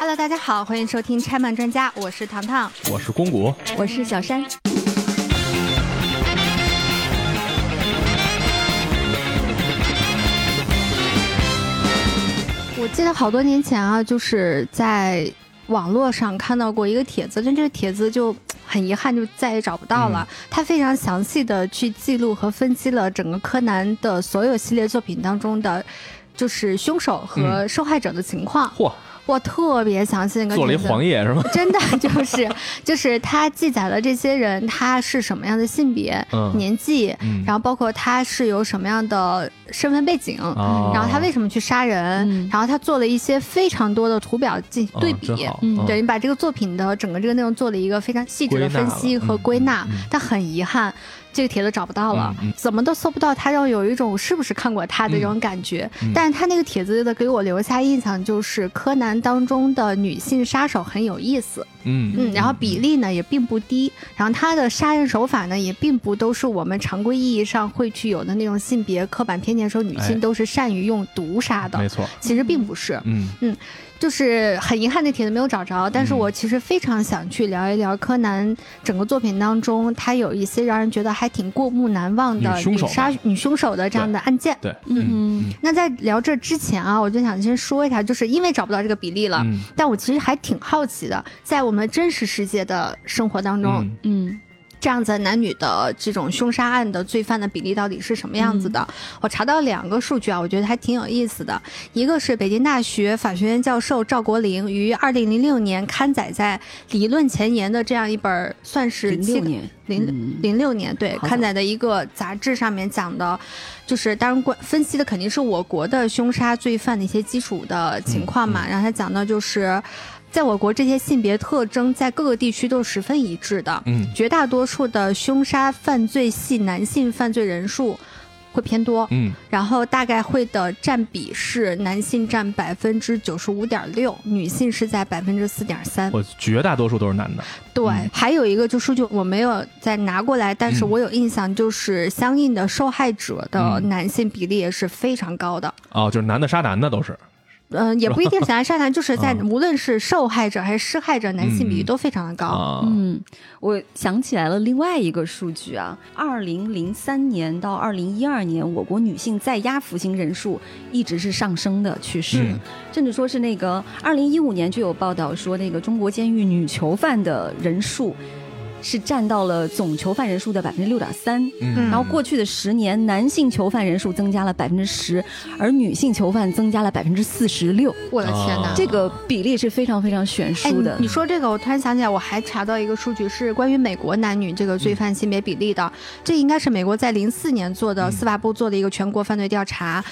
Hello，大家好，欢迎收听拆漫专家，我是糖糖，我是公谷，我是小山。我记得好多年前啊，就是在网络上看到过一个帖子，但这个帖子就很遗憾，就再也找不到了。他非常详细的去记录和分析了整个柯南的所有系列作品当中的，就是凶手和受害者的情况。嚯！哇，特别详细那个做了一黄页是吗？真的就是，就是他记载了这些人他是什么样的性别、年纪，然后包括他是有什么样的身份背景，然后他为什么去杀人，然后他做了一些非常多的图表进行对比，对你把这个作品的整个这个内容做了一个非常细致的分析和归纳。但很遗憾。这个帖子找不到了，怎么都搜不到，他让有一种是不是看过他的这种感觉。但是他那个帖子的给我留下印象就是柯南当中的女性杀手很有意思，嗯嗯，然后比例呢也并不低，然后他的杀人手法呢也并不都是我们常规意义上会去有的那种性别刻板偏见，说女性都是善于用毒杀的，没错，其实并不是，嗯。嗯。就是很遗憾，那帖子没有找着。但是我其实非常想去聊一聊柯南整个作品当中，他有一些让人觉得还挺过目难忘的女杀女凶手的这样的案件。对，嗯嗯。那在聊这之前啊，我就想先说一下，就是因为找不到这个比例了，但我其实还挺好奇的，在我们真实世界的生活当中，嗯。这样子男女的这种凶杀案的罪犯的比例到底是什么样子的？我查到两个数据啊，我觉得还挺有意思的。一个是北京大学法学院教授赵国林于二零零六年刊载在《理论前沿》的这样一本，算是零六年零零六年对刊载的一个杂志上面讲的，就是当然关分析的肯定是我国的凶杀罪犯的一些基础的情况嘛。然后他讲到就是。在我国，这些性别特征在各个地区都是十分一致的。嗯，绝大多数的凶杀犯罪系男性犯罪人数会偏多。嗯，然后大概会的占比是男性占百分之九十五点六，女性是在百分之四点三。我绝大多数都是男的。对，还有一个就数据我没有再拿过来，但是我有印象，就是相应的受害者的男性比例也是非常高的。哦，就是男的杀男的都是。嗯，也不一定想来杀男，就是在无论是受害者还是施害者，男性比例都非常的高。嗯，我想起来了另外一个数据啊，二零零三年到二零一二年，我国女性在押服刑人数一直是上升的趋势，甚至说是那个二零一五年就有报道说，那个中国监狱女囚犯的人数。是占到了总囚犯人数的百分之六点三，嗯然后过去的十年，男性囚犯人数增加了百分之十，而女性囚犯增加了百分之四十六。我的天哪，这个比例是非常非常悬殊的。你说这个，我突然想起来，我还查到一个数据，是关于美国男女这个罪犯性别比例的。这应该是美国在零四年做的司法部做的一个全国犯罪调查。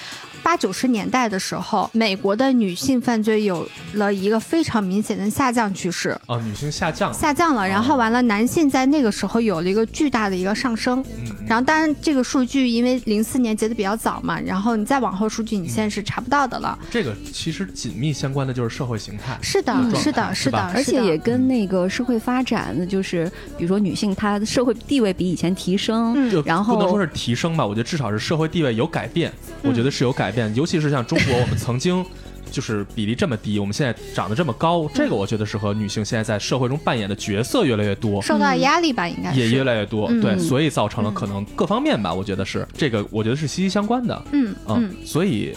八九十年代的时候，美国的女性犯罪有了一个非常明显的下降趋势。哦，女性下降，下降了。然后完了，男性在那个时候有了一个巨大的一个上升。嗯。然后，当然这个数据因为零四年结的比较早嘛，然后你再往后数据，你现在是查不到的了。这个其实紧密相关的就是社会形态。是的，是的，是的，而且也跟那个社会发展，就是比如说女性她的社会地位比以前提升，然后不能说是提升吧，我觉得至少是社会地位有改变。我觉得是有改变，尤其是像中国，我们曾经就是比例这么低，我们现在长得这么高，这个我觉得是和女性现在在社会中扮演的角色越来越多，受到压力吧，应该也越来越多，对，所以造成了可能各方面吧，我觉得是这个，我觉得是息息相关的，嗯嗯，所以。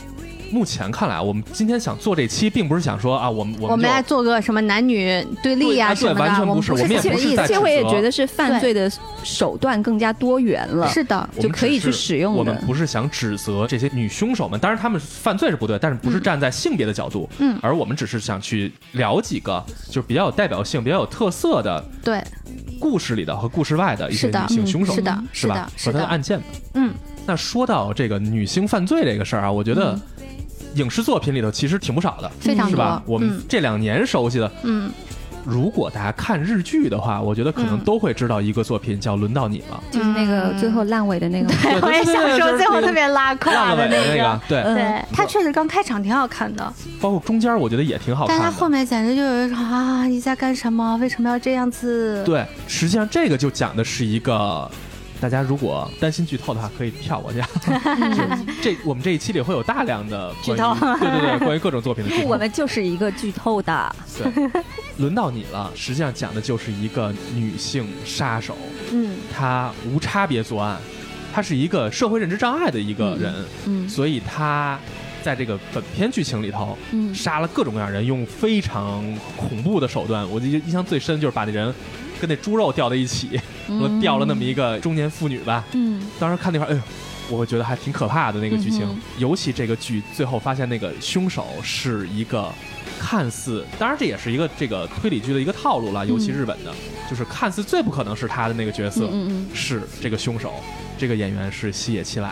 目前看来，我们今天想做这期，并不是想说啊，我们我们来做个什么男女对立呀什么的，完全不是，我们也不是在其实我也觉得是犯罪的手段更加多元了，是的，就可以去使用。我们不是想指责这些女凶手们，当然他们犯罪是不对，但是不是站在性别的角度，嗯，而我们只是想去聊几个就是比较有代表性、比较有特色的对故事里的和故事外的一些女性凶手，是的，是吧？和他的案件，嗯。那说到这个女性犯罪这个事儿啊，我觉得。影视作品里头其实挺不少的，非常是吧？我们这两年熟悉的，嗯，如果大家看日剧的话，我觉得可能都会知道一个作品叫《轮到你了》，就是那个最后烂尾的那个。对，我也想说最后特别拉胯的那个。对，对，他确实刚开场挺好看的，包括中间我觉得也挺好看。但他后面简直就有一种啊，你在干什么？为什么要这样子？对，实际上这个就讲的是一个。大家如果担心剧透的话，可以跳过去。这我们这一期里会有大量的剧透，对对对，关于各种作品的剧透。我们就是一个剧透的。对，轮到你了。实际上讲的就是一个女性杀手，嗯，她无差别作案，她是一个社会认知障碍的一个人，嗯，所以她在这个本片剧情里头，嗯，杀了各种各样人，用非常恐怖的手段。我记印象最深就是把那人跟那猪肉吊在一起。我掉了那么一个中年妇女吧，嗯，当时看那块，哎呦，我会觉得还挺可怕的那个剧情，尤其这个剧最后发现那个凶手是一个看似，当然这也是一个这个推理剧的一个套路了，尤其日本的，就是看似最不可能是他的那个角色，是这个凶手，这个演员是西野七濑。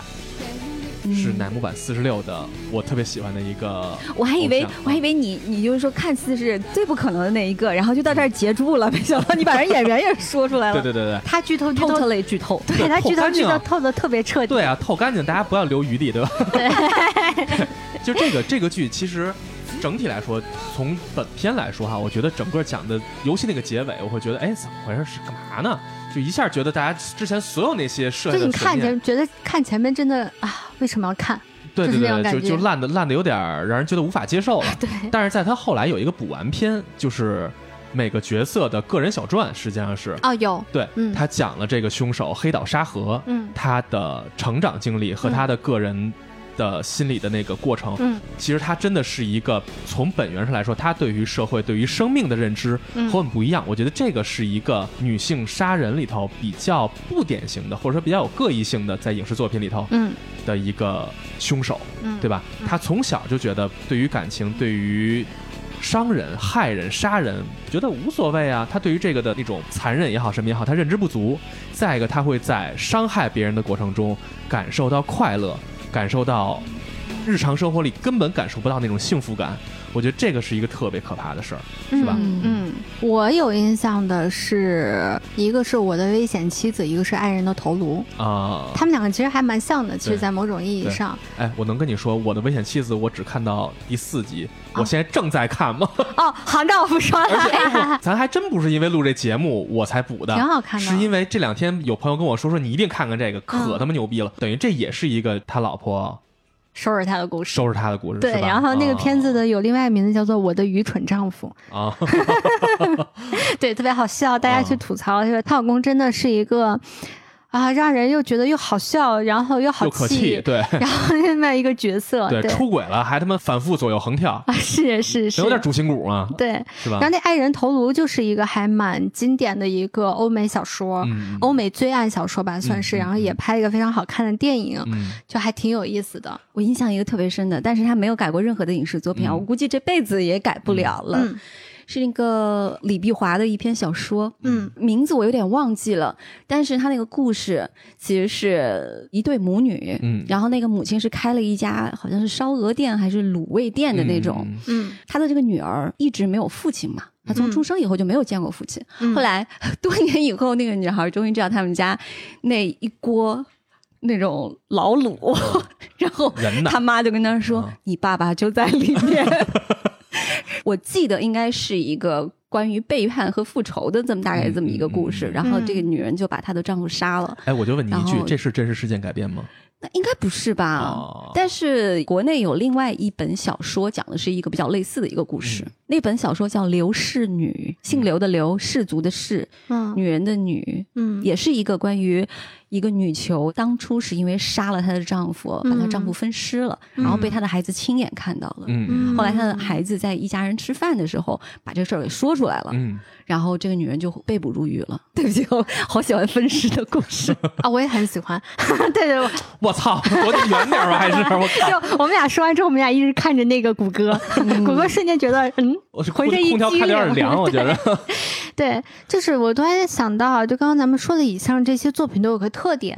是乃木坂四十六的，我特别喜欢的一个。我还以为我还以为你你就是说看似是最不可能的那一个，然后就到这儿截住了。没想到你把人演员也说出来了。对对对对，他剧透剧透类剧透，对他剧透剧透透的特别彻底。对啊，透干净，大家不要留余地，对吧？对。就这个这个剧，其实整体来说，从本片来说哈，我觉得整个讲的，尤其那个结尾，我会觉得，哎，怎么回事？是干嘛呢？就一下觉得大家之前所有那些设计，就你看前觉得看前面真的啊，为什么要看？对对对，就就烂的烂的有点让人觉得无法接受了。对，但是在他后来有一个补完篇，就是每个角色的个人小传，实际上是哦有对，他讲了这个凶手黑岛沙河，嗯，他的成长经历和他的个人。的心理的那个过程，嗯，其实他真的是一个从本源上来说，他对于社会、对于生命的认知和我们不一样。我觉得这个是一个女性杀人里头比较不典型的，或者说比较有个异性的，在影视作品里头，嗯，的一个凶手，嗯，对吧？他从小就觉得对于感情、对于伤人、害人、杀人，觉得无所谓啊。他对于这个的那种残忍也好，什么也好，他认知不足。再一个，他会在伤害别人的过程中感受到快乐。感受到日常生活里根本感受不到那种幸福感，我觉得这个是一个特别可怕的事儿，是吧？嗯，我有印象的是，一个是我的危险妻子，一个是爱人的头颅啊，他们两个其实还蛮像的，其实，在某种意义上。哎，我能跟你说，我的危险妻子，我只看到第四集，我现在正在看吗？哦，好，那我不说了。咱还真不是因为录这节目我才补的，挺好看的。是因为这两天有朋友跟我说，说你一定看看这个，可他妈牛逼了。等于这也是一个他老婆。收拾他的故事，收拾他的故事，对。然后那个片子的有另外名字叫做《我的愚蠢丈夫》啊，对，特别好笑，大家去吐槽，说她老公真的是一个。啊，让人又觉得又好笑，然后又好气，对，然后另外一个角色，对，出轨了还他妈反复左右横跳啊，是是是，有点主心骨嘛，对，是吧？然后那爱人头颅就是一个还蛮经典的一个欧美小说，欧美罪案小说吧，算是，然后也拍了一个非常好看的电影，就还挺有意思的。我印象一个特别深的，但是他没有改过任何的影视作品啊，我估计这辈子也改不了了。是那个李碧华的一篇小说，嗯，名字我有点忘记了，但是他那个故事其实是一对母女，嗯，然后那个母亲是开了一家好像是烧鹅店还是卤味店的那种，嗯，他的这个女儿一直没有父亲嘛，她从出生以后就没有见过父亲，后来 多年以后，那个女孩终于知道他们家那一锅那种老卤，然后他妈就跟她说：“你爸爸就在里面。” 我记得应该是一个关于背叛和复仇的这么大概这么一个故事，然后这个女人就把她的丈夫杀了。哎，我就问你一句，这是真实事件改编吗？那应该不是吧？但是国内有另外一本小说，讲的是一个比较类似的一个故事。那本小说叫《刘氏女》，姓刘的刘，氏族的氏，嗯，女人的女，嗯，也是一个关于。一个女囚当初是因为杀了她的丈夫，把她丈夫分尸了，然后被她的孩子亲眼看到了。嗯，后来她的孩子在一家人吃饭的时候，把这事儿给说出来了。嗯，然后这个女人就被捕入狱了。对不起，我好喜欢分尸的故事 啊，我也很喜欢。对 对，我操，躲得远点吧，还是我就我们俩说完之后，我们俩一直看着那个谷歌，谷歌瞬间觉得嗯，浑身一空调开的有点凉，我觉得。对，就是我突然想到，就刚刚咱们说的以上这些作品都有个特点，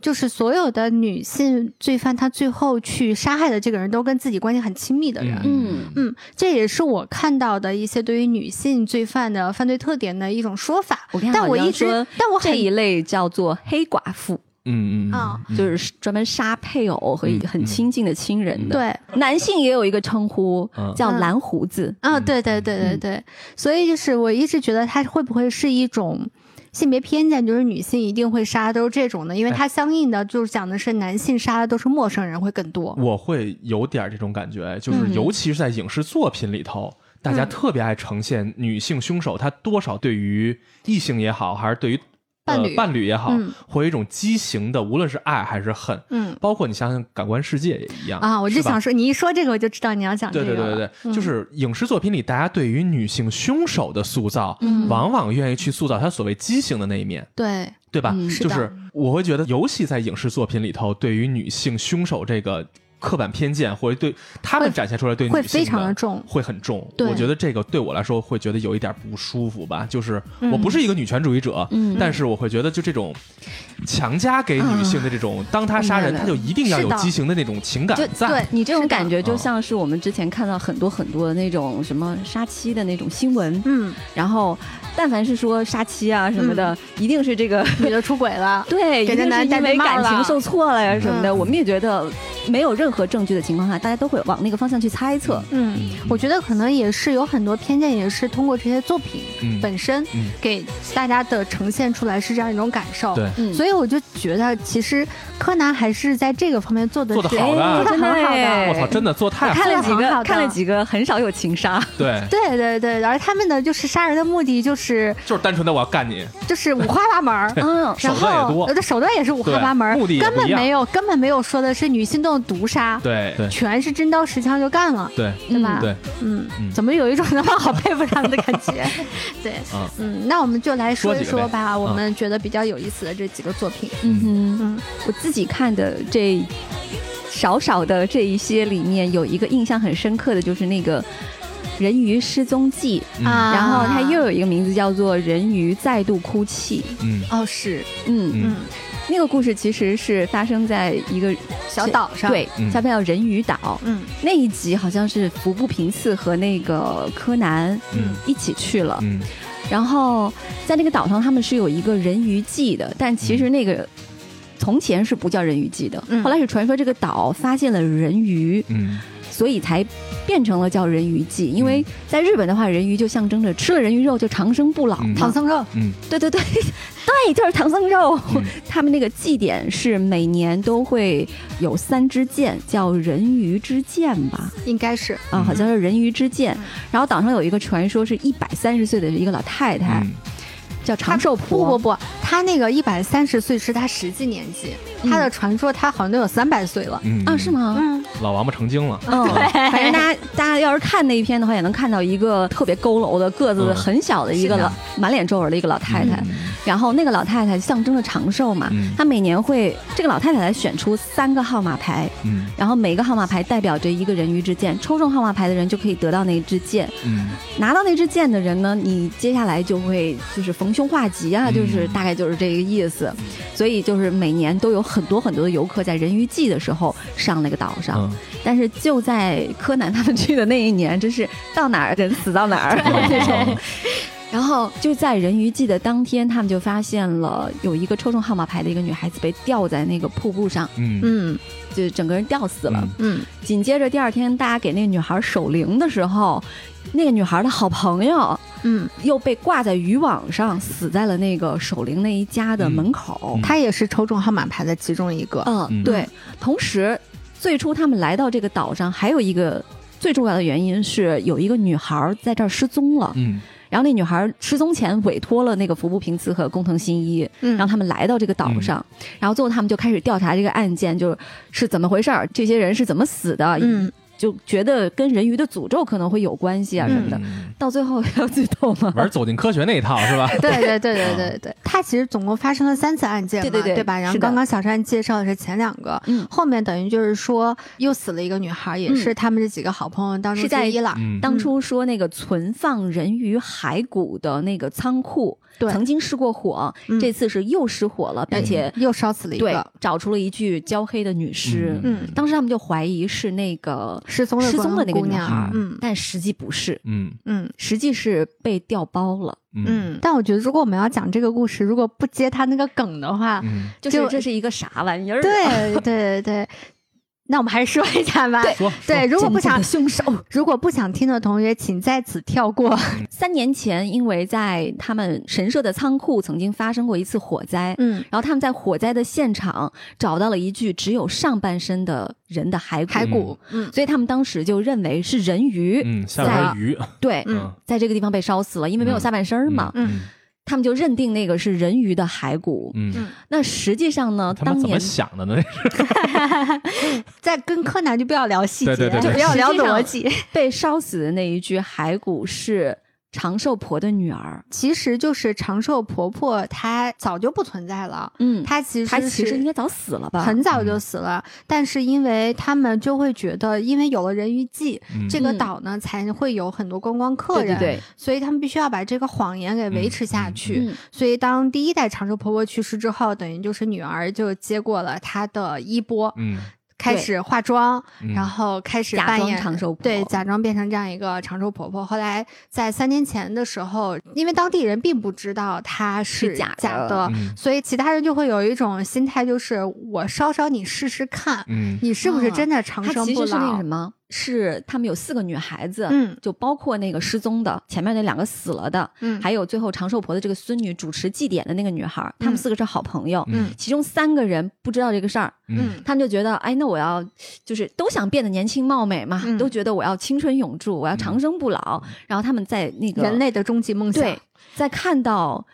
就是所有的女性罪犯，她最后去杀害的这个人都跟自己关系很亲密的人。嗯嗯，这也是我看到的一些对于女性罪犯的犯罪特点的一种说法。但我一直，但我这一类叫做黑寡妇。嗯嗯啊，就是专门杀配偶和很亲近的亲人的。对，男性也有一个称呼叫蓝胡子。啊，对对对对对，所以就是我一直觉得他会不会是一种。性别偏见，就是女性一定会杀，都是这种的，因为它相应的就是讲的是男性杀的都是陌生人会更多。我会有点这种感觉，就是尤其是在影视作品里头，大家特别爱呈现女性凶手，她多少对于异性也好，还是对于。伴侣伴侣也好，会有一种畸形的，无论是爱还是恨，嗯，包括你想想，感官世界也一样啊。我就想说，你一说这个，我就知道你要讲这个。对对对对，就是影视作品里，大家对于女性凶手的塑造，往往愿意去塑造她所谓畸形的那一面。对对吧？就是我会觉得，尤其在影视作品里头，对于女性凶手这个。刻板偏见或者对他们展现出来对女性会非常的重，会很重。我觉得这个对我来说会觉得有一点不舒服吧。就是我不是一个女权主义者，但是我会觉得就这种强加给女性的这种，当她杀人他就一定要有畸形的那种情感在。对你这种感觉就像是我们之前看到很多很多的那种什么杀妻的那种新闻。嗯，然后但凡是说杀妻啊什么的，一定是这个 女的出轨了，对，一定是因为感情受挫了呀什么的。我们也觉得没有任何。证据的情况下，大家都会往那个方向去猜测。嗯，我觉得可能也是有很多偏见，也是通过这些作品本身给大家的呈现出来是这样一种感受。对，所以我就觉得其实柯南还是在这个方面做的做的好的，真的很好的。我操，真的做太看了几个，看了几个很少有情杀。对，对对对，而他们的就是杀人的目的就是就是单纯的我要干你，就是五花八门。嗯，手段也多，的手段也是五花八门，目的根本没有根本没有说的是女性动毒杀。对对，全是真刀实枪就干了，对对吧？对，嗯，怎么有一种他妈好佩服他们的感觉？对，嗯，那我们就来说一说吧，我们觉得比较有意思的这几个作品。嗯哼，嗯，我自己看的这少少的这一些里面，有一个印象很深刻的就是那个《人鱼失踪记》啊，然后它又有一个名字叫做《人鱼再度哭泣》。嗯，哦，是，嗯嗯。那个故事其实是发生在一个小岛上，对，叫叫人鱼岛。嗯，那一集好像是服部平次和那个柯南一起去了。嗯，然后在那个岛上，他们是有一个人鱼记的，但其实那个从前是不叫人鱼记的。后来是传说这个岛发现了人鱼。嗯。所以才变成了叫人鱼祭，因为在日本的话，人鱼就象征着吃了人鱼肉就长生不老。唐僧肉，嗯，对对对，对，就是唐僧肉。他们那个祭典是每年都会有三支箭，叫人鱼之箭吧？应该是啊，好像是人鱼之箭。然后岛上有一个传说，是一百三十岁的一个老太太。叫长寿婆不不不，他那个一百三十岁是他实际年纪，他的传说他好像都有三百岁了。啊？是吗？嗯，老王八成精了。嗯，反正大家大家要是看那一篇的话，也能看到一个特别佝偻的个子很小的一个老满脸皱纹的一个老太太。然后那个老太太象征着长寿嘛，她每年会这个老太太来选出三个号码牌，嗯，然后每个号码牌代表着一个人鱼之剑，抽中号码牌的人就可以得到那支剑，嗯，拿到那支剑的人呢，你接下来就会就是逢。凶化吉啊，就是大概就是这个意思，所以就是每年都有很多很多的游客在人鱼季的时候上那个岛上，但是就在柯南他们去的那一年，真是到哪儿人死到哪儿这种。然后就在人鱼季的当天，他们就发现了有一个抽中号码牌的一个女孩子被吊在那个瀑布上，嗯，就整个人吊死了。嗯，紧接着第二天，大家给那个女孩守灵的时候，那个女孩的好朋友。嗯，又被挂在渔网上，死在了那个守灵那一家的门口。他也是抽中号码牌的其中一个。嗯，对。同时，最初他们来到这个岛上，还有一个最重要的原因是有一个女孩在这儿失踪了。嗯。然后那女孩失踪前委托了那个服部平次和工藤新一，让他们来到这个岛上。然后最后他们就开始调查这个案件，就是怎么回事儿，这些人是怎么死的。嗯。就觉得跟人鱼的诅咒可能会有关系啊什么的，到最后要剧透吗？玩走进科学那一套是吧？对对对对对对，他其实总共发生了三次案件嘛，对对对吧？然后刚刚小山介绍的是前两个，嗯，后面等于就是说又死了一个女孩，也是他们这几个好朋友当中之一了。当初说那个存放人鱼骸骨的那个仓库。曾经失过火，这次是又失火了，并且又烧死了一个，找出了一具焦黑的女尸。嗯，当时他们就怀疑是那个失踪失踪的那个女孩，嗯，但实际不是，嗯。嗯，实际是被调包了。嗯，但我觉得如果我们要讲这个故事，如果不接他那个梗的话，就是这是一个啥玩意儿？对对对对。那我们还是说一下吧。对对，如果不想凶手，如果不想听的同学，请在此跳过。三年前，因为在他们神社的仓库曾经发生过一次火灾，嗯，然后他们在火灾的现场找到了一具只有上半身的人的骸骨，骸骨，嗯，所以他们当时就认为是人鱼，嗯，下半鱼，对，嗯，在这个地方被烧死了，因为没有下半身嘛，嗯。他们就认定那个是人鱼的骸骨。嗯，那实际上呢？他们怎么想的呢？在跟柯南就不要聊细节，就不要聊逻辑。被烧死的那一具骸骨是。长寿婆的女儿，其实就是长寿婆婆，她早就不存在了。嗯，她其实她其实应该早死了吧？很早就死了，但是因为他们就会觉得，因为有了人鱼记，这个岛呢才会有很多观光客人，对，所以他们必须要把这个谎言给维持下去。所以当第一代长寿婆婆去世之后，等于就是女儿就接过了她的衣钵。嗯。开始化妆，然后开始扮演长寿婆，对，假装变成这样一个长寿婆婆。后来在三年前的时候，因为当地人并不知道她是假的，所以其他人就会有一种心态，就是我烧烧你试试看，你是不是真的长生不老？什么？是他们有四个女孩子，嗯，就包括那个失踪的前面那两个死了的，嗯，还有最后长寿婆的这个孙女主持祭典的那个女孩，他们四个是好朋友，嗯，其中三个人不知道这个事儿，嗯，他们就觉得，哎，那我要就是都想变得年轻貌美嘛，都觉得我要青春永驻，我要长生不老，然后他们在那个人类的终极梦想，对，在看到。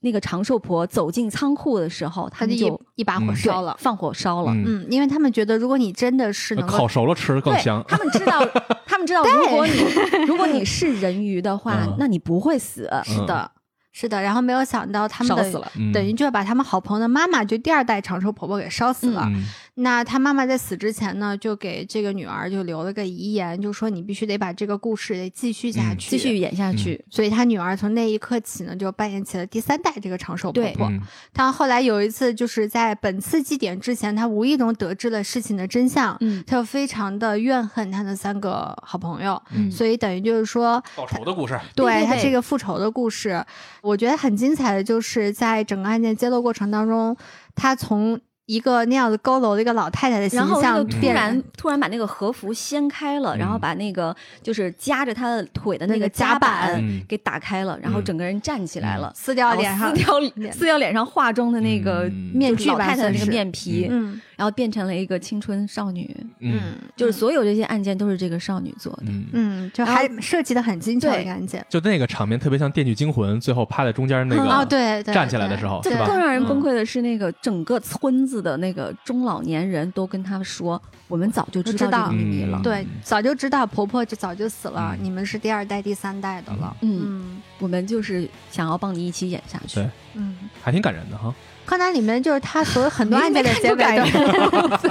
那个长寿婆走进仓库的时候，他就一把火烧了，放火烧了。嗯，因为他们觉得，如果你真的是能烤熟了吃更香。他们知道，他们知道，如果你如果你是人鱼的话，那你不会死。是的。是的，然后没有想到他们的等于就要把他们好朋友的妈妈，就第二代长寿婆婆给烧死了。那他妈妈在死之前呢，就给这个女儿就留了个遗言，就说你必须得把这个故事得继续下去，继续演下去。所以他女儿从那一刻起呢，就扮演起了第三代这个长寿婆婆。她后来有一次就是在本次祭典之前，她无意中得知了事情的真相，嗯，她就非常的怨恨她的三个好朋友，所以等于就是说报仇的故事。对她这个复仇的故事。我觉得很精彩的就是在整个案件揭露过程当中，他从。一个那样子佝偻的一个老太太的形象，突然突然把那个和服掀开了，然后把那个就是夹着她的腿的那个夹板给打开了，然后整个人站起来了，撕掉脸上撕掉撕掉脸上化妆的那个面具，老太太的那个面皮，嗯，然后变成了一个青春少女，嗯，就是所有这些案件都是这个少女做的，嗯，就还设计的很精彩的案件，就那个场面特别像《电锯惊魂》，最后趴在中间那个哦，对，站起来的时候，对更让人崩溃的是那个整个村子。的那个中老年人都跟他说：“我们早就知道这个秘密了，对，早就知道婆婆就早就死了，你们是第二代、第三代的了。嗯，我们就是想要帮你一起演下去，对，嗯，还挺感人的哈。”柯南里面就是他所有很多案件的结尾都，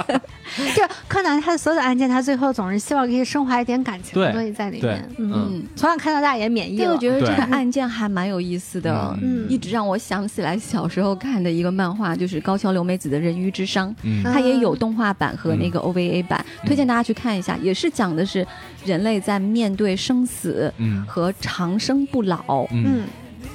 就柯南他的所有的案件，他最后总是希望可以升华一点感情的东西在里面。嗯，从小看到大也免疫了。我觉得这个案件还蛮有意思的，一直让我想起来小时候看的一个漫画，就是高桥留美子的《人鱼之殇》，它也有动画版和那个 OVA 版，推荐大家去看一下。也是讲的是人类在面对生死和长生不老。嗯。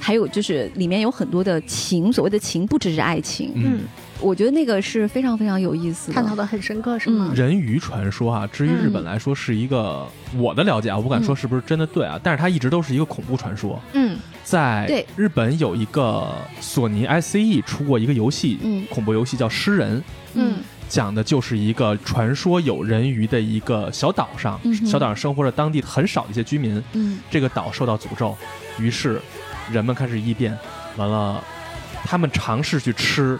还有就是里面有很多的情，所谓的情不只是爱情。嗯，我觉得那个是非常非常有意思，探讨的很深刻，是吗？人鱼传说啊，至于日本来说是一个我的了解啊，我不敢说是不是真的对啊，但是它一直都是一个恐怖传说。嗯，在日本有一个索尼 ICE 出过一个游戏，嗯恐怖游戏叫《诗人》。嗯，讲的就是一个传说有人鱼的一个小岛上，小岛上生活着当地很少的一些居民。嗯，这个岛受到诅咒，于是。人们开始异变，完了，他们尝试去吃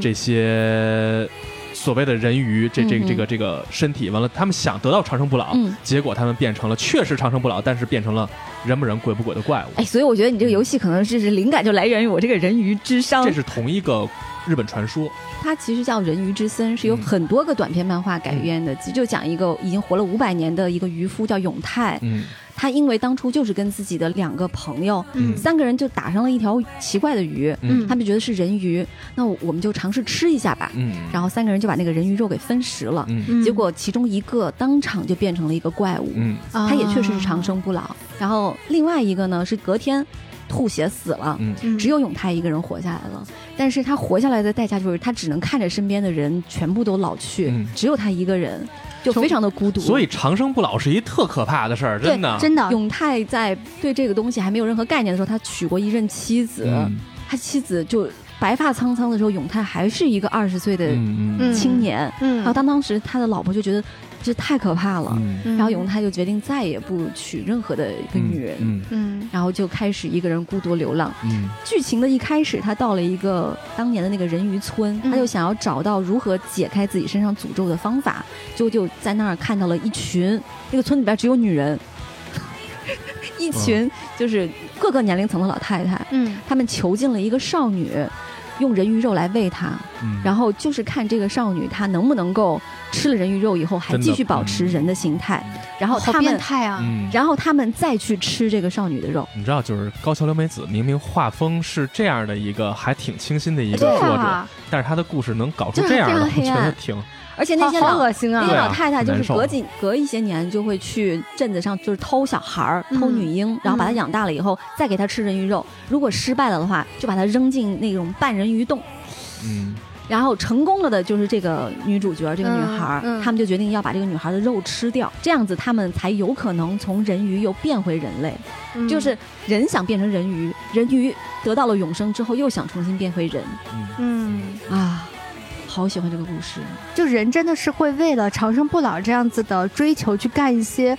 这些所谓的人鱼，这这个这个这个身体，完了，他们想得到长生不老，结果他们变成了确实长生不老，但是变成了人不人鬼不鬼的怪物。哎，所以我觉得你这个游戏可能就是灵感就来源于我这个人鱼之殇。这是同一个日本传说，它其实叫人鱼之森，是有很多个短篇漫画改编的，就讲一个已经活了五百年的一个渔夫叫永泰。嗯。他因为当初就是跟自己的两个朋友，三个人就打上了一条奇怪的鱼，他们觉得是人鱼，那我们就尝试吃一下吧。然后三个人就把那个人鱼肉给分食了，结果其中一个当场就变成了一个怪物，他也确实是长生不老。然后另外一个呢是隔天。吐血死了，只有永泰一个人活下来了。但是他活下来的代价就是他只能看着身边的人全部都老去，只有他一个人，就非常的孤独。所以长生不老是一特可怕的事儿，真的。真的。永泰在对这个东西还没有任何概念的时候，他娶过一任妻子，他妻子就。白发苍苍的时候，永泰还是一个二十岁的青年。嗯，然后当当时他的老婆就觉得这太可怕了，然后永泰就决定再也不娶任何的一个女人。嗯，然后就开始一个人孤独流浪。嗯，剧情的一开始，他到了一个当年的那个人鱼村，他就想要找到如何解开自己身上诅咒的方法，就就在那儿看到了一群，那个村里边只有女人。一群就是各个年龄层的老太太，嗯，他们囚禁了一个少女。用人鱼肉来喂它，然后就是看这个少女她能不能够吃了人鱼肉以后还继续保持人的形态，然后他们态啊，然后他们再去吃这个少女的肉。你知道，就是高桥留美子明明画风是这样的一个还挺清新的一个作者，但是他的故事能搞出这样的，我觉得 挺。而且那些老恶心啊，那些老太太就是隔几隔一些年就会去镇子上，就是偷小孩儿、偷女婴，然后把她养大了以后，再给她吃人鱼肉。如果失败了的话，就把她扔进那种半人鱼洞。嗯，然后成功了的就是这个女主角，这个女孩儿，他们就决定要把这个女孩的肉吃掉，这样子他们才有可能从人鱼又变回人类。就是人想变成人鱼，人鱼得到了永生之后又想重新变回人。嗯啊。好喜欢这个故事，就人真的是会为了长生不老这样子的追求去干一些。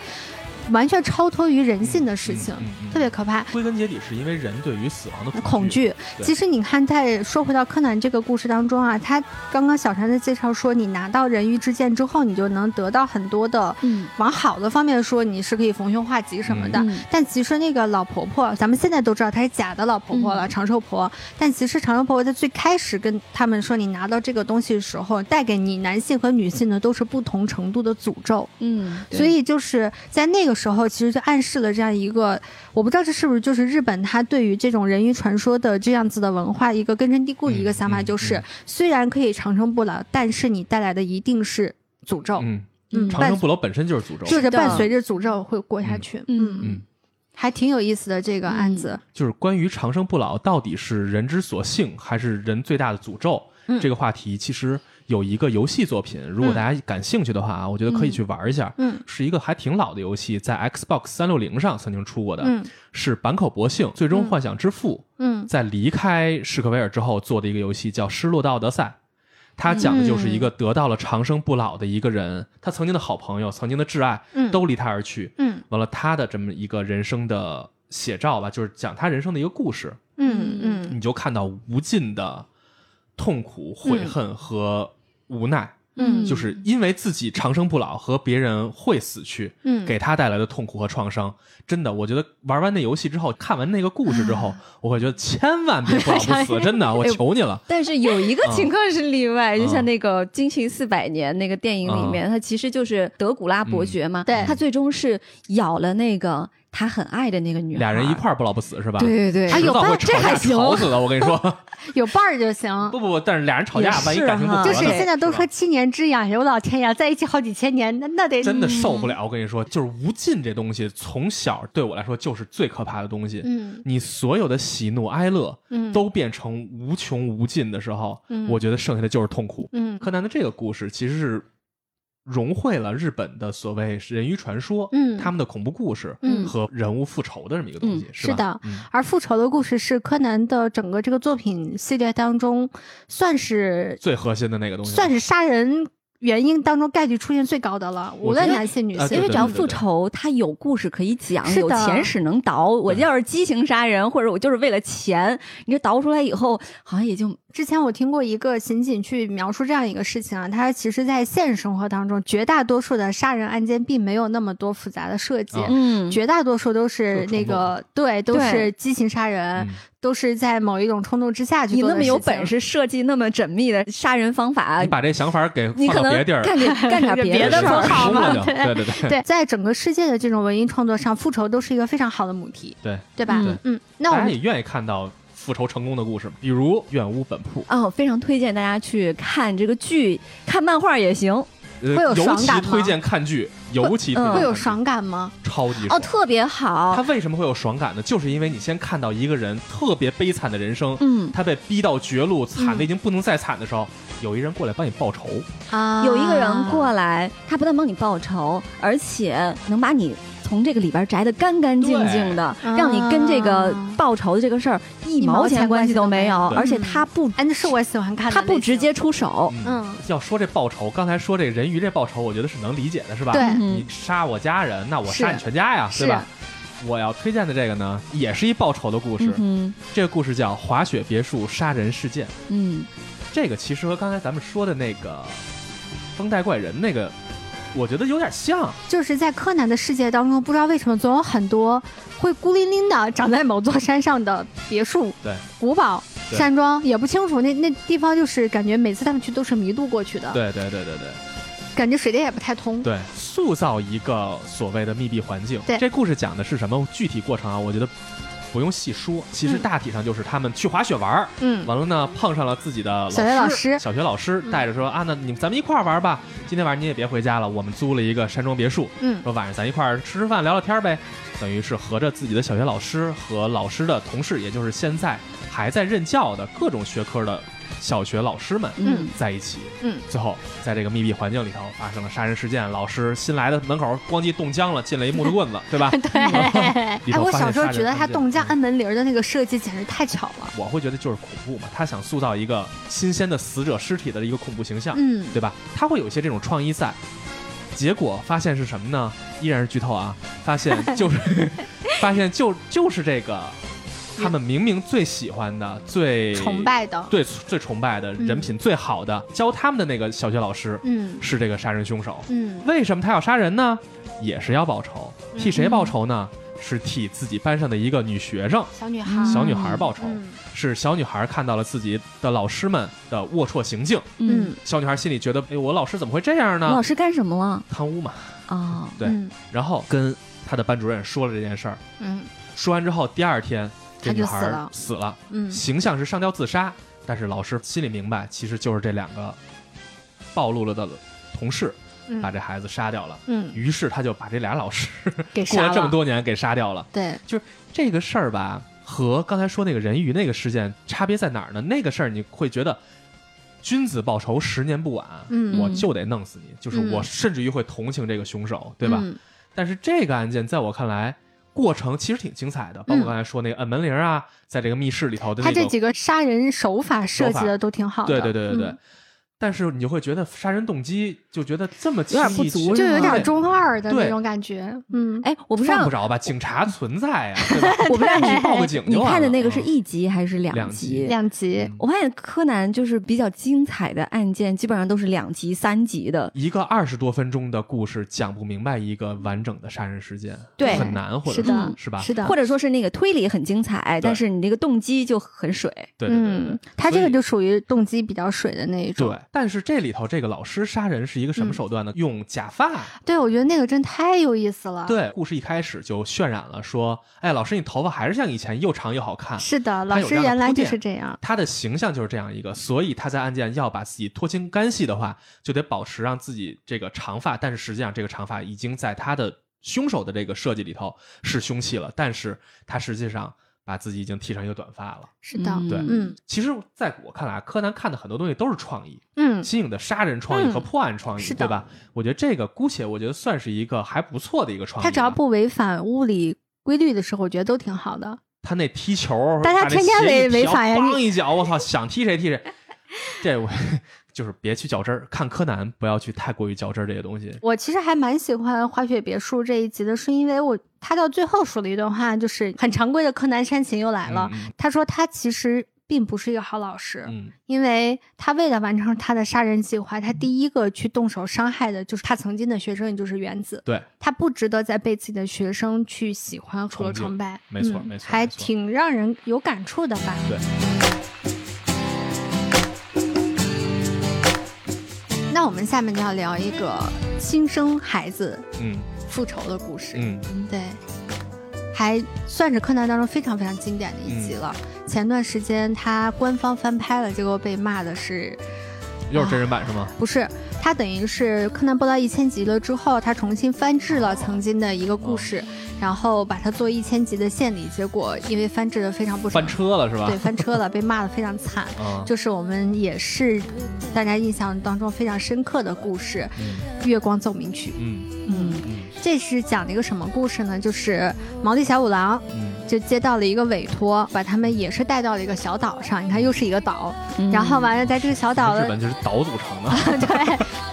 完全超脱于人性的事情，特别可怕。归根结底是因为人对于死亡的恐惧。其实你看，在说回到柯南这个故事当中啊，他刚刚小山的介绍说，你拿到人鱼之剑之后，你就能得到很多的，嗯，往好的方面说，你是可以逢凶化吉什么的。但其实那个老婆婆，咱们现在都知道她是假的老婆婆了，长寿婆。但其实长寿婆婆在最开始跟他们说，你拿到这个东西的时候，带给你男性和女性的都是不同程度的诅咒。嗯，所以就是在那个。时候其实就暗示了这样一个，我不知道这是不是就是日本他对于这种人鱼传说的这样子的文化一个根深蒂固的一个想法，就是虽然可以长生不老，但是你带来的一定是诅咒。嗯。嗯，长生不老本身就是诅咒，就是伴随着诅咒会过下去。嗯。嗯，还挺有意思的这个案子，就是关于长生不老到底是人之所幸还是人最大的诅咒？这个话题，其实。有一个游戏作品，如果大家感兴趣的话啊，我觉得可以去玩一下。嗯，是一个还挺老的游戏，在 Xbox 三六零上曾经出过的，是坂口博幸《最终幻想之父》嗯，在离开史克威尔之后做的一个游戏，叫《失落的奥德赛》。他讲的就是一个得到了长生不老的一个人，他曾经的好朋友、曾经的挚爱，嗯都离他而去。嗯，完了他的这么一个人生的写照吧，就是讲他人生的一个故事。嗯嗯，你就看到无尽的痛苦、悔恨和。无奈，嗯，就是因为自己长生不老和别人会死去，嗯，给他带来的痛苦和创伤，真的，我觉得玩完那游戏之后，看完那个故事之后，我会觉得千万别不老不死，真的，我求你了。但是有一个情况是例外，就像那个《惊情四百年》那个电影里面，他其实就是德古拉伯爵嘛，对，他最终是咬了那个。他很爱的那个女孩，俩人一块儿不老不死是吧？对对对，还有伴这还行，吵死了！我跟你说，有伴儿就行。不不不，但是俩人吵架，万一感情不和，就是现在都说七年之痒，我老天呀，在一起好几千年，那那得真的受不了。我跟你说，就是无尽这东西，从小对我来说就是最可怕的东西。嗯，你所有的喜怒哀乐，嗯，都变成无穷无尽的时候，嗯，我觉得剩下的就是痛苦。嗯，柯南的这个故事其实是。融汇了日本的所谓人鱼传说，嗯，他们的恐怖故事，嗯，和人物复仇的这么一个东西，是的。而复仇的故事是柯南的整个这个作品系列当中，算是最核心的那个东西，算是杀人。原因当中概率出现最高的了，无论男性女性，因为只要复仇，他有故事可以讲，有前史能倒。我要是激情杀人，或者我就是为了钱，你这倒出来以后，好像也就之前我听过一个刑警去描述这样一个事情啊，他其实在现实生活当中，绝大多数的杀人案件并没有那么多复杂的设计，嗯，绝大多数都是那个对，都是激情杀人。都是在某一种冲动之下去你那么有本事设计那么缜密的杀人方法，你把这想法给放到别地儿，干点干点别的不好吗？对对对对，在整个世界的这种文艺创作上，复仇都是一个非常好的母题，对对吧？嗯，那我们也愿意看到复仇成功的故事，比如《怨屋本铺》哦，非常推荐大家去看这个剧，看漫画也行。会有尤其推荐看剧，尤其会有爽感吗？超级哦，特别好。他为什么会有爽感呢？就是因为你先看到一个人特别悲惨的人生，嗯，他被逼到绝路，惨的已经不能再惨的时候，有一人过来帮你报仇啊！有一个人过来，他不但帮你报仇，而且能把你。从这个里边摘的干干净净的，让你跟这个报仇的这个事儿一毛钱关系都没有，而且他不，哎，那是我喜欢看，他不直接出手。嗯，要说这报仇，刚才说这人鱼这报仇，我觉得是能理解的，是吧？对，你杀我家人，那我杀你全家呀，对吧？我要推荐的这个呢，也是一报仇的故事。嗯，这个故事叫《滑雪别墅杀人事件》。嗯，这个其实和刚才咱们说的那个风带怪人那个。我觉得有点像，就是在柯南的世界当中，不知道为什么总有很多会孤零零的长在某座山上的别墅、对古堡、山庄，也不清楚那那地方就是感觉每次他们去都是迷路过去的。对对对对对，感觉水电也不太通。对，塑造一个所谓的密闭环境。对，这故事讲的是什么具体过程啊？我觉得。不用细说，其实大体上就是他们去滑雪玩儿，嗯，完了呢碰上了自己的小学老师，小学老师带着说啊，那你们咱们一块儿玩吧，今天晚上你也别回家了，我们租了一个山庄别墅，嗯，说晚上咱一块儿吃吃饭聊聊天呗，等于是合着自己的小学老师和老师的同事，也就是现在还在任教的各种学科的。小学老师们在一起，嗯，最后在这个密闭环境里头发生了杀人事件。老师新来的门口咣叽冻僵了，进了一木头棍子，对吧？对。哎，我小时候觉得他冻僵按门铃的那个设计简直太巧了。我会觉得就是恐怖嘛，他想塑造一个新鲜的死者尸体的一个恐怖形象，嗯，对吧？他会有一些这种创意在。结果发现是什么呢？依然是剧透啊！发现就是 发现就就是这个。他们明明最喜欢的、最崇拜的、对最崇拜的人品最好的教他们的那个小学老师，嗯，是这个杀人凶手，嗯，为什么他要杀人呢？也是要报仇，替谁报仇呢？是替自己班上的一个女学生，小女孩，小女孩报仇，是小女孩看到了自己的老师们的龌龊行径，嗯，小女孩心里觉得，哎，我老师怎么会这样呢？老师干什么了？贪污嘛，啊，对，然后跟他的班主任说了这件事儿，嗯，说完之后，第二天。这女孩死了，嗯，形象是上吊自杀，但是老师心里明白，其实就是这两个暴露了的同事把这孩子杀掉了，嗯，于是他就把这俩老师给 过了这么多年给杀掉了，对，就是这个事儿吧，和刚才说那个人鱼那个事件差别在哪儿呢？那个事儿你会觉得君子报仇十年不晚，嗯，我就得弄死你，就是我甚至于会同情这个凶手，对吧？但是这个案件在我看来。过程其实挺精彩的，包括刚才说那个按门铃啊，在这个密室里头的那个，他这几个杀人手法设计的都挺好的。对对对对对。但是你就会觉得杀人动机就觉得这么有点不足，就有点中二的那种感觉。嗯，哎，我不知道不着吧？警察存在啊，我不知道你报个警。你看的那个是一集还是两集？两集。我发现柯南就是比较精彩的案件，基本上都是两集、三集的。一个二十多分钟的故事讲不明白一个完整的杀人事件，对，很难，或者是是吧？是的，或者说是那个推理很精彩，但是你那个动机就很水。对对对，他这个就属于动机比较水的那一种。对，但是这里头。这个老师杀人是一个什么手段呢？用假发。对，我觉得那个真太有意思了。对，故事一开始就渲染了说，哎，老师你头发还是像以前又长又好看。是的，老师原来就是这样。他的形象就是这样一个，所以他在案件要把自己脱清干系的话，就得保持让自己这个长发。但是实际上，这个长发已经在他的凶手的这个设计里头是凶器了，但是他实际上。把自己已经剃成一个短发了，是的，对，嗯，其实在我看来，柯南看的很多东西都是创意，嗯，新颖的杀人创意和破案创意，对吧？我觉得这个姑且我觉得算是一个还不错的一个创意。他只要不违反物理规律的时候，我觉得都挺好的。他那踢球，大家天天违违反呀，咣一脚，我操，想踢谁踢谁，这我。就是别去较真儿，看柯南不要去太过于较真儿这些东西。我其实还蛮喜欢滑雪别墅这一集的，是因为我他到最后说了一段话，就是很常规的柯南煽情又来了。他说他其实并不是一个好老师，因为他为了完成他的杀人计划，他第一个去动手伤害的就是他曾经的学生，也就是原子。对，他不值得再被自己的学生去喜欢和崇拜。没错，没错，还挺让人有感触的吧？对。那我们下面就要聊一个新生孩子嗯。复仇的故事嗯。对，还算是柯南当中非常非常经典的一集了。前段时间他官方翻拍了，结果被骂的是又是真人版是吗？不是。他等于是柯南播到一千集了之后，他重新翻制了曾经的一个故事。然后把它做一千集的献礼，结果因为翻制的非常不翻车了是吧？对，翻车了，被骂的非常惨。就是我们也是大家印象当中非常深刻的故事，《月光奏鸣曲》。嗯嗯，这是讲了一个什么故事呢？就是毛利小五郎。就接到了一个委托，把他们也是带到了一个小岛上。你看，又是一个岛。然后完了，在这个小岛，日本就是岛组成的。对，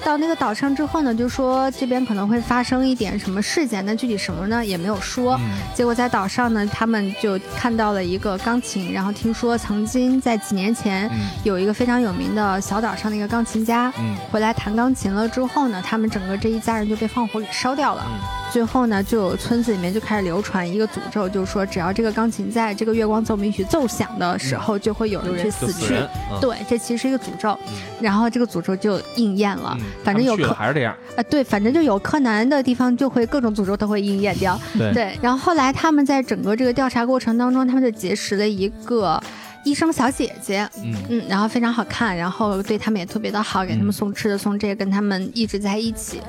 到那个岛上之后呢，就说这边可能会发生一点什么事件，那具体什么呢，也没有说。结果在岛上呢，他们就看到了一个钢琴，然后听说曾经在几年前有一个非常有名的小岛上的一个钢琴家回来弹钢琴了之后呢，他们整个这一家人就被放火给烧掉了。最后呢，就有村子里面就开始流传一个诅咒，就是说只要这个钢琴在这个月光奏鸣曲奏响的时候，就会有人去死去。对，这其实是一个诅咒。然后这个诅咒就应验了。反正有柯还是这样啊，对，反正就有柯南的地方，就会各种诅咒都会应验掉。对。然后后来他们在整个这个调查过程当中，他们就结识了一个医生小姐姐。嗯嗯，然后非常好看，然后对他们也特别的好，给他们送吃的送这个，跟他们一直在一起。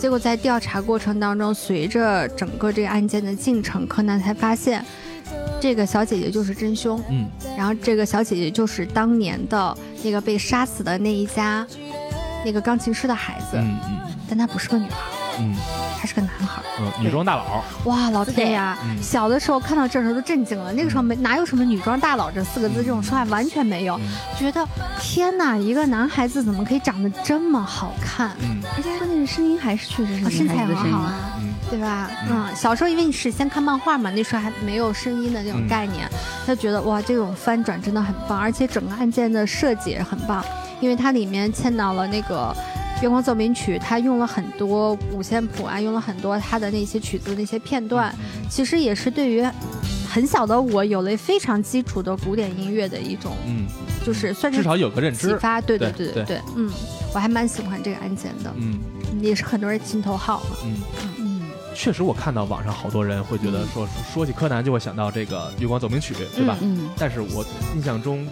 结果在调查过程当中，随着整个这个案件的进程，柯南才发现，这个小姐姐就是真凶。嗯，然后这个小姐姐就是当年的那个被杀死的那一家那个钢琴师的孩子。嗯嗯，但她不是个女孩。嗯。他是个男孩，嗯，女装大佬，哇，老天呀！小的时候看到这时候都震惊了，那个时候没哪有什么女装大佬这四个字这种说法完全没有，觉得天哪，一个男孩子怎么可以长得这么好看？嗯，而且关键是声音还是确实是身材很好啊，对吧？嗯，小时候因为你是先看漫画嘛，那时候还没有声音的那种概念，他觉得哇，这种翻转真的很棒，而且整个案件的设计也很棒，因为它里面嵌到了那个。月光奏鸣曲，他用了很多五线谱啊，用了很多他的那些曲子那些片段，其实也是对于很小的我有了非常基础的古典音乐的一种，嗯，就是算是至少有个认知启发，对对对对对，嗯，我还蛮喜欢这个案件的，嗯，也是很多人心头好嘛，嗯嗯，确实我看到网上好多人会觉得说说起柯南就会想到这个月光奏鸣曲，对吧？嗯，但是我印象中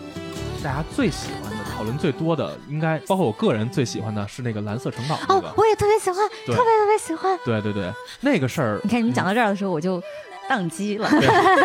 大家最喜欢。讨论最多的应该包括我个人最喜欢的是那个蓝色城堡哦，我也特别喜欢，特别特别喜欢。对对对，那个事儿，你看你们讲到这儿的时候，我就宕机了，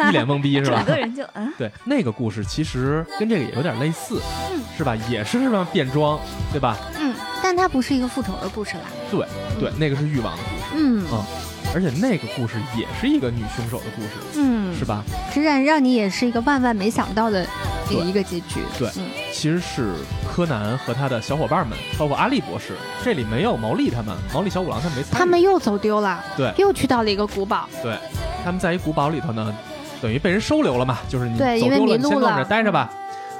一脸懵逼是吧？整个人就嗯，对，那个故事其实跟这个也有点类似，嗯，是吧？也是什么变装，对吧？嗯，但它不是一个复仇的故事啦。对对，那个是欲望的故事，嗯。嗯，而且那个故事也是一个女凶手的故事，嗯，是吧？实让让你也是一个万万没想到的。一个结局，对，其实是柯南和他的小伙伴们，包括阿笠博士，这里没有毛利他们，毛利小五郎他没参与，他们又走丢了，对，又去到了一个古堡，对，他们在一古堡里头呢，等于被人收留了嘛，就是你走丢了，你先跟我这待着吧。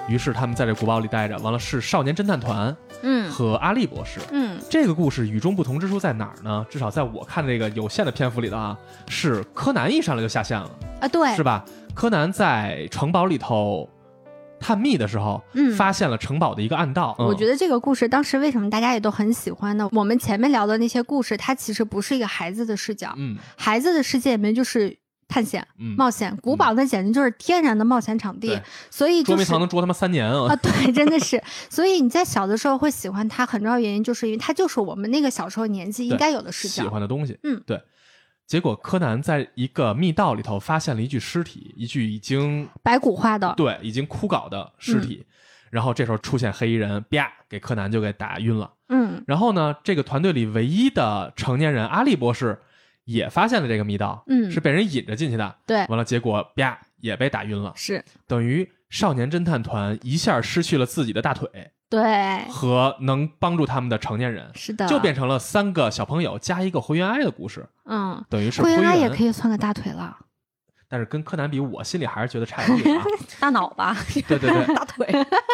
于是他们在这古堡里待着，完了是少年侦探团，嗯，和阿笠博士，嗯，这个故事与众不同之处在哪儿呢？至少在我看这个有限的篇幅里头啊，是柯南一上来就下线了啊，对，是吧？柯南在城堡里头。探秘的时候，嗯，发现了城堡的一个暗道。我觉得这个故事当时为什么大家也都很喜欢呢？我们前面聊的那些故事，它其实不是一个孩子的视角，嗯，孩子的世界里面就是探险、冒险，古堡那简直就是天然的冒险场地。所以捉迷藏能捉他妈三年啊！啊，对，真的是。所以你在小的时候会喜欢它，很重要原因就是因为它就是我们那个小时候年纪应该有的视角，喜欢的东西。嗯，对。结果柯南在一个密道里头发现了一具尸体，一具已经白骨化的，对，已经枯槁的尸体。然后这时候出现黑衣人，啪，给柯南就给打晕了。嗯，然后呢，这个团队里唯一的成年人阿笠博士也发现了这个密道，嗯，是被人引着进去的。对，完了，结果啪也被打晕了。是，等于少年侦探团一下失去了自己的大腿。对，和能帮助他们的成年人，是的，就变成了三个小朋友加一个灰原哀的故事。嗯，等于是灰原哀也可以算个大腿了。但是跟柯南比，我心里还是觉得差一点。大脑吧？对对对，大腿。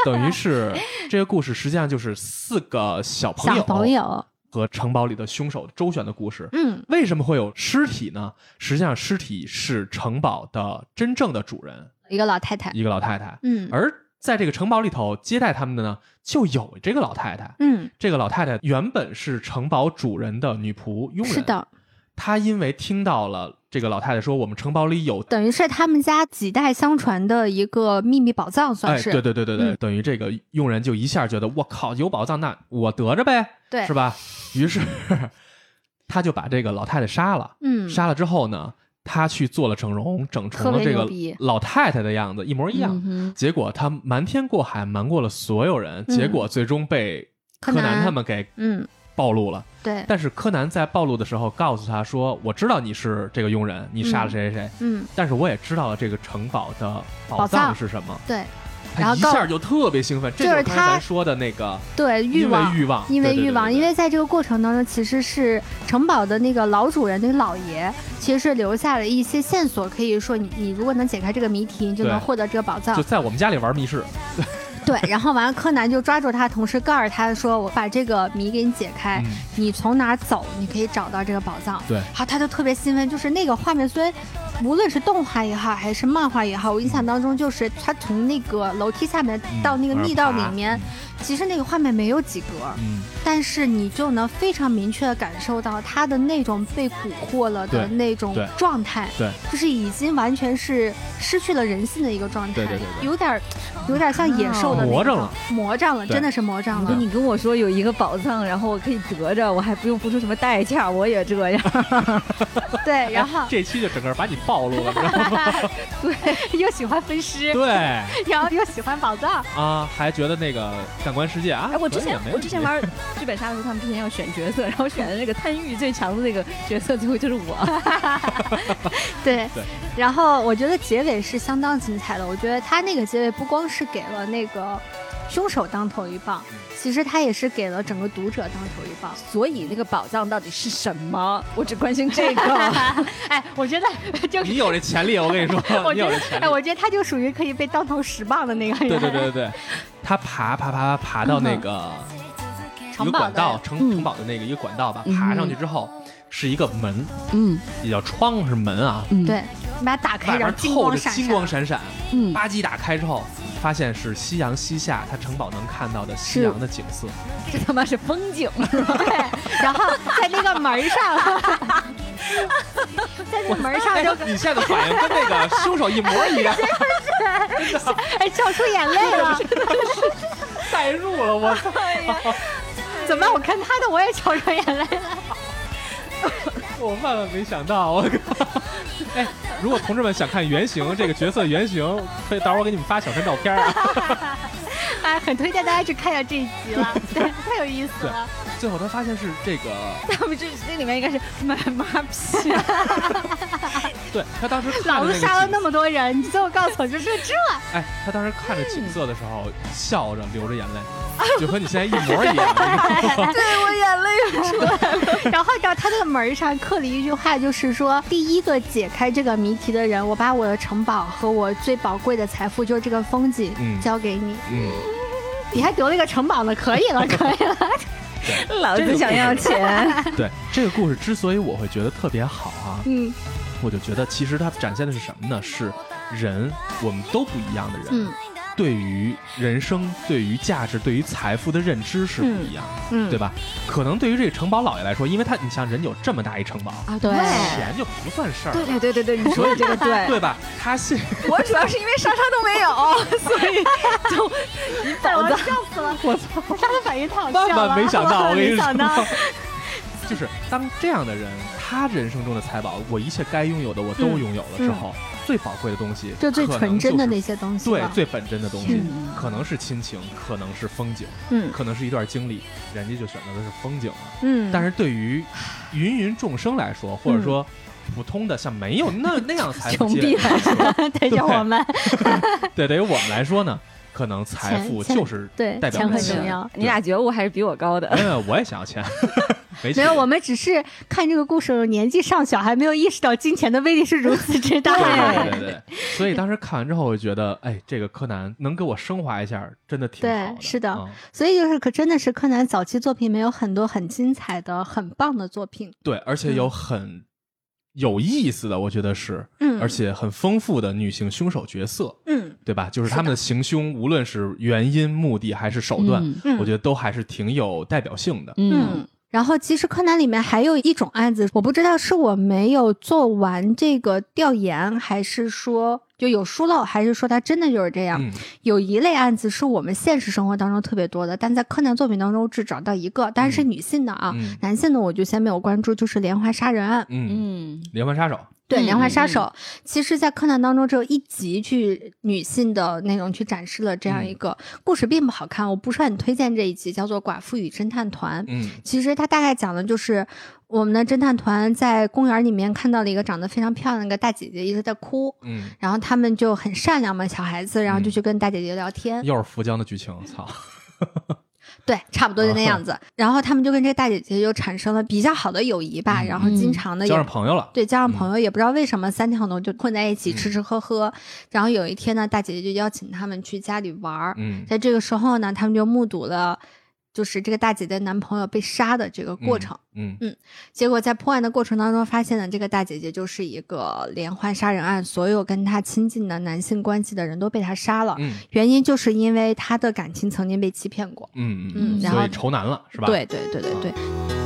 等于是这个故事实际上就是四个小朋友，小朋友和城堡里的凶手周旋的故事。嗯，为什么会有尸体呢？实际上，尸体是城堡的真正的主人，一个老太太，一个老太太。嗯，而。在这个城堡里头接待他们的呢，就有这个老太太。嗯，这个老太太原本是城堡主人的女仆佣人。是的，她因为听到了这个老太太说，我们城堡里有，等于是他们家几代相传的一个秘密宝藏，算是。对对对对对，等于这个佣人就一下觉得，我靠，有宝藏，那我得着呗，对，是吧？于是他就把这个老太太杀了。嗯，杀了之后呢，他去做了整容，整成了这个老太太的样子，一模一样。结果他瞒天过海，瞒过了所有人，结果最终被柯南他们给嗯。暴露了，对。但是柯南在暴露的时候告诉他说：“我知道你是这个佣人，你杀了谁谁谁。嗯，但是我也知道了这个城堡的宝藏是什么。对，他一下就特别兴奋，这就是他说的那个对欲望，欲望，因为欲望，因为在这个过程当中，其实是城堡的那个老主人，那个老爷，其实是留下了一些线索，可以说你你如果能解开这个谜题，你就能获得这个宝藏。就在我们家里玩密室。”对，然后完了，柯南就抓住他，同时告诉他说：“我把这个谜给你解开，你从哪走，你可以找到这个宝藏。”对，好，他就特别兴奋，就是那个画面，虽然无论是动画也好，还是漫画也好，我印象当中就是他从那个楼梯下面到那个密道里面。其实那个画面没有几格，嗯，但是你就能非常明确的感受到他的那种被蛊惑了的那种状态，对，就是已经完全是失去了人性的一个状态，对对对，有点，有点像野兽的魔怔了，魔怔了，真的是魔怔了。你跟我说有一个宝藏，然后我可以得着，我还不用付出什么代价，我也这样。对，然后这期就整个把你暴露了，知道吗？对，又喜欢分尸，对，然后又喜欢宝藏啊，还觉得那个。感官世界啊！哎，我之前我之前玩剧本杀的时候，他们之前要选角色，然后选的那个贪欲最强的那个角色，最后就是我。对对。然后我觉得结尾是相当精彩的。我觉得他那个结尾不光是给了那个凶手当头一棒，其实他也是给了整个读者当头一棒。所以那个宝藏到底是什么？我只关心这个。哎，我觉得就你有这潜力，我跟你说，你有这潜力。哎，我觉得他就属于可以被当头十棒的那个人。对对对对对。他爬爬爬爬爬到那个一个管道城城堡的那个一个管道吧，爬上去之后是一个门，嗯，也叫窗是门啊，嗯。对，你把它打开，然后透着金光闪闪，嗯，吧唧打开之后，发现是夕阳西下，它城堡能看到的夕阳的景色，这他妈是风景，对，然后在那个门上，在那个门上就你现在的反应跟那个凶手一模一样。哎，笑出眼泪了，代入了，我操！怎么办？我看他的，我也笑出眼泪了。我万万没想到，我靠！哎，如果同志们想看原型这个角色原型，可以到时候我给你们发小张照片啊。哎，很推荐大家去看一下这一集了，对，太有意思了。最后他发现是这个，他们这这里面应该是买马屁。对他当时老子杀了那么多人，你最后告诉我就是这。哎，他当时看着景色的时候，笑着流着眼泪，就和你现在一模一样。对我眼泪 出来了。然后到他那个门上刻了一句话，就是说第一个解开这个谜题的人，我把我的城堡和我最宝贵的财富，就是这个风景，交给你。嗯，你还得了一个城堡呢，可以了，可以了。老子想要钱。对这个故事之所以我会觉得特别好啊，嗯。我就觉得，其实它展现的是什么呢？是人，我们都不一样的人，对于人生、对于价值、对于财富的认知是不一样的，对吧？可能对于这个城堡老爷来说，因为他，你像人有这么大一城堡啊，对，钱就不算事儿。对对对对对，你说的这个对，对吧？他信我主要是因为莎莎都没有，所以就你宝子笑死了，我操！他的反应太好笑了，万 万没想到，我跟你说。就是当这样的人，他人生中的财宝，我一切该拥有的我都拥有了之后，最宝贵的东西，就最纯真的那些东西，对，最本真的东西，可能是亲情，可能是风景，嗯，可能是一段经历，人家就选择的是风景了，嗯。但是对于芸芸众生来说，或者说普通的像没有那那样财富积累来说，对。于我们，对，对于我们来说呢？可能财富就是对代表很重要。你俩觉悟还是比我高的。没有，我也想要 钱。没有，我们只是看这个故事年纪尚小，还没有意识到金钱的威力是如此之大。对对对。所以当时看完之后，我就觉得，哎，这个柯南能给我升华一下，真的挺好。对，是的。所以就是可真的是柯南早期作品没有很多很精彩的、很棒的作品。对，而且有很。有意思的，我觉得是，嗯，而且很丰富的女性凶手角色，嗯，对吧？就是他们的行凶，无论是原因、目的还是手段，我觉得都还是挺有代表性的，嗯。然后其实柯南里面还有一种案子，我不知道是我没有做完这个调研，还是说就有疏漏，还是说它真的就是这样。有一类案子是我们现实生活当中特别多的，但在柯南作品当中只找到一个，当然是女性的啊，男性的我就先没有关注，就是连环杀人案。嗯，连环杀手。对，连环杀手，其实，在柯南当中只有一集去女性的内容去展示了这样一个故事，并不好看。我不是很推荐这一集，叫做《寡妇与侦探团》。嗯，其实它大概讲的就是我们的侦探团在公园里面看到了一个长得非常漂亮的一个大姐姐，一直在哭。嗯，然后他们就很善良嘛，小孩子，然后就去跟大姐姐聊天。又是福江的剧情，操！对，差不多就那样子。然后他们就跟这个大姐姐就产生了比较好的友谊吧，然后经常的交上朋友了。对，交上朋友也不知道为什么三条龙就混在一起吃吃喝喝。然后有一天呢，大姐姐就邀请他们去家里玩儿。嗯，在这个时候呢，他们就目睹了。就是这个大姐姐男朋友被杀的这个过程，嗯嗯，结果在破案的过程当中，发现呢这个大姐姐就是一个连环杀人案，所有跟她亲近的男性关系的人都被她杀了，原因就是因为她的感情曾经被欺骗过，嗯嗯，然后愁男了，是吧？对对对对对。但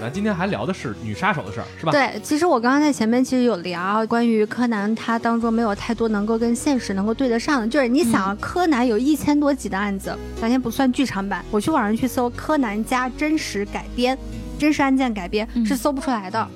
咱今天还聊的是女杀手的事儿，是吧？对，其实我刚刚在前面其实有聊关于柯南，它当中没有太多能够跟现实能够对得上的。就是你想，柯南有一千多集的案子，咱先不算剧场版，我去网上去搜柯南加真实改编、真实案件改编是搜不出来的。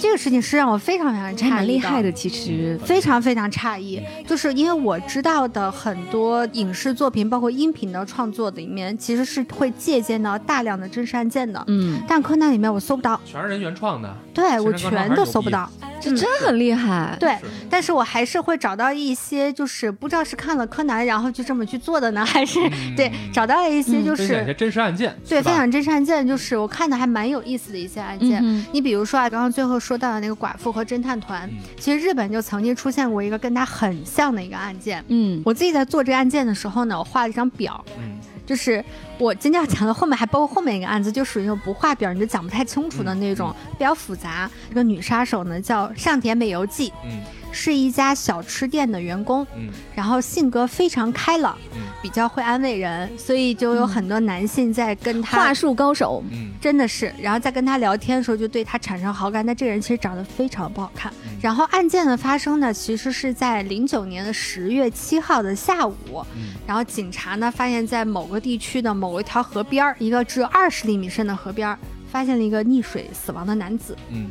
这个事情是让我非常非常诧异，蛮厉害的。其实非常非常诧异，就是因为我知道的很多影视作品，包括音频的创作里面，其实是会借鉴到大量的真实案件的。嗯，但柯南里面我搜不到，全是人原创的。对我全都搜不到。这真很厉害，对，但是我还是会找到一些，就是不知道是看了柯南，然后就这么去做的呢，还是对找到了一些，就是一些真实案件，对，分享真实案件，就是我看的还蛮有意思的一些案件。你比如说啊，刚刚最后说到的那个寡妇和侦探团，其实日本就曾经出现过一个跟他很像的一个案件。嗯，我自己在做这个案件的时候呢，我画了一张表。嗯。就是我今天要讲的后面还包括后面一个案子，就属于那种不画表你就讲不太清楚的那种，比较复杂。这个女杀手呢叫上田美由纪。嗯。是一家小吃店的员工，嗯，然后性格非常开朗，嗯，比较会安慰人，所以就有很多男性在跟他话术高手，嗯，真的是，然后在跟他聊天的时候就对他产生好感。但这个人其实长得非常不好看。然后案件的发生呢，其实是在零九年的十月七号的下午，嗯，然后警察呢发现，在某个地区的某一条河边儿，一个只有二十厘米深的河边儿，发现了一个溺水死亡的男子，嗯。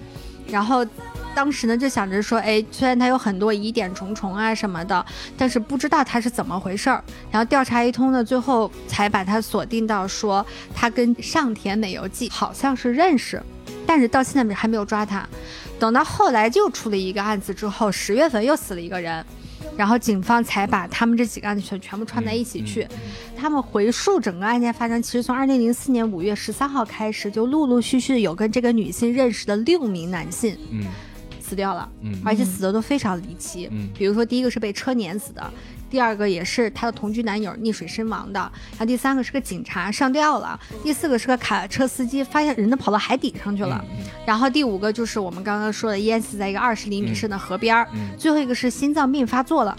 然后，当时呢就想着说，哎，虽然他有很多疑点重重啊什么的，但是不知道他是怎么回事儿。然后调查一通呢，最后才把他锁定到说他跟上田美由纪好像是认识，但是到现在还没有抓他。等到后来又出了一个案子之后，十月份又死了一个人。然后警方才把他们这几个案子全全部串在一起去。他们回溯整个案件发生，其实从二零零四年五月十三号开始，就陆陆续续有跟这个女性认识的六名男性，嗯，死掉了，嗯，而且死的都非常离奇，嗯，比如说第一个是被车碾死的。第二个也是她的同居男友溺水身亡的，然后第三个是个警察上吊了，第四个是个卡车司机发现人都跑到海底上去了，然后第五个就是我们刚刚说的淹死在一个二十厘米深的河边儿，最后一个是心脏病发作了，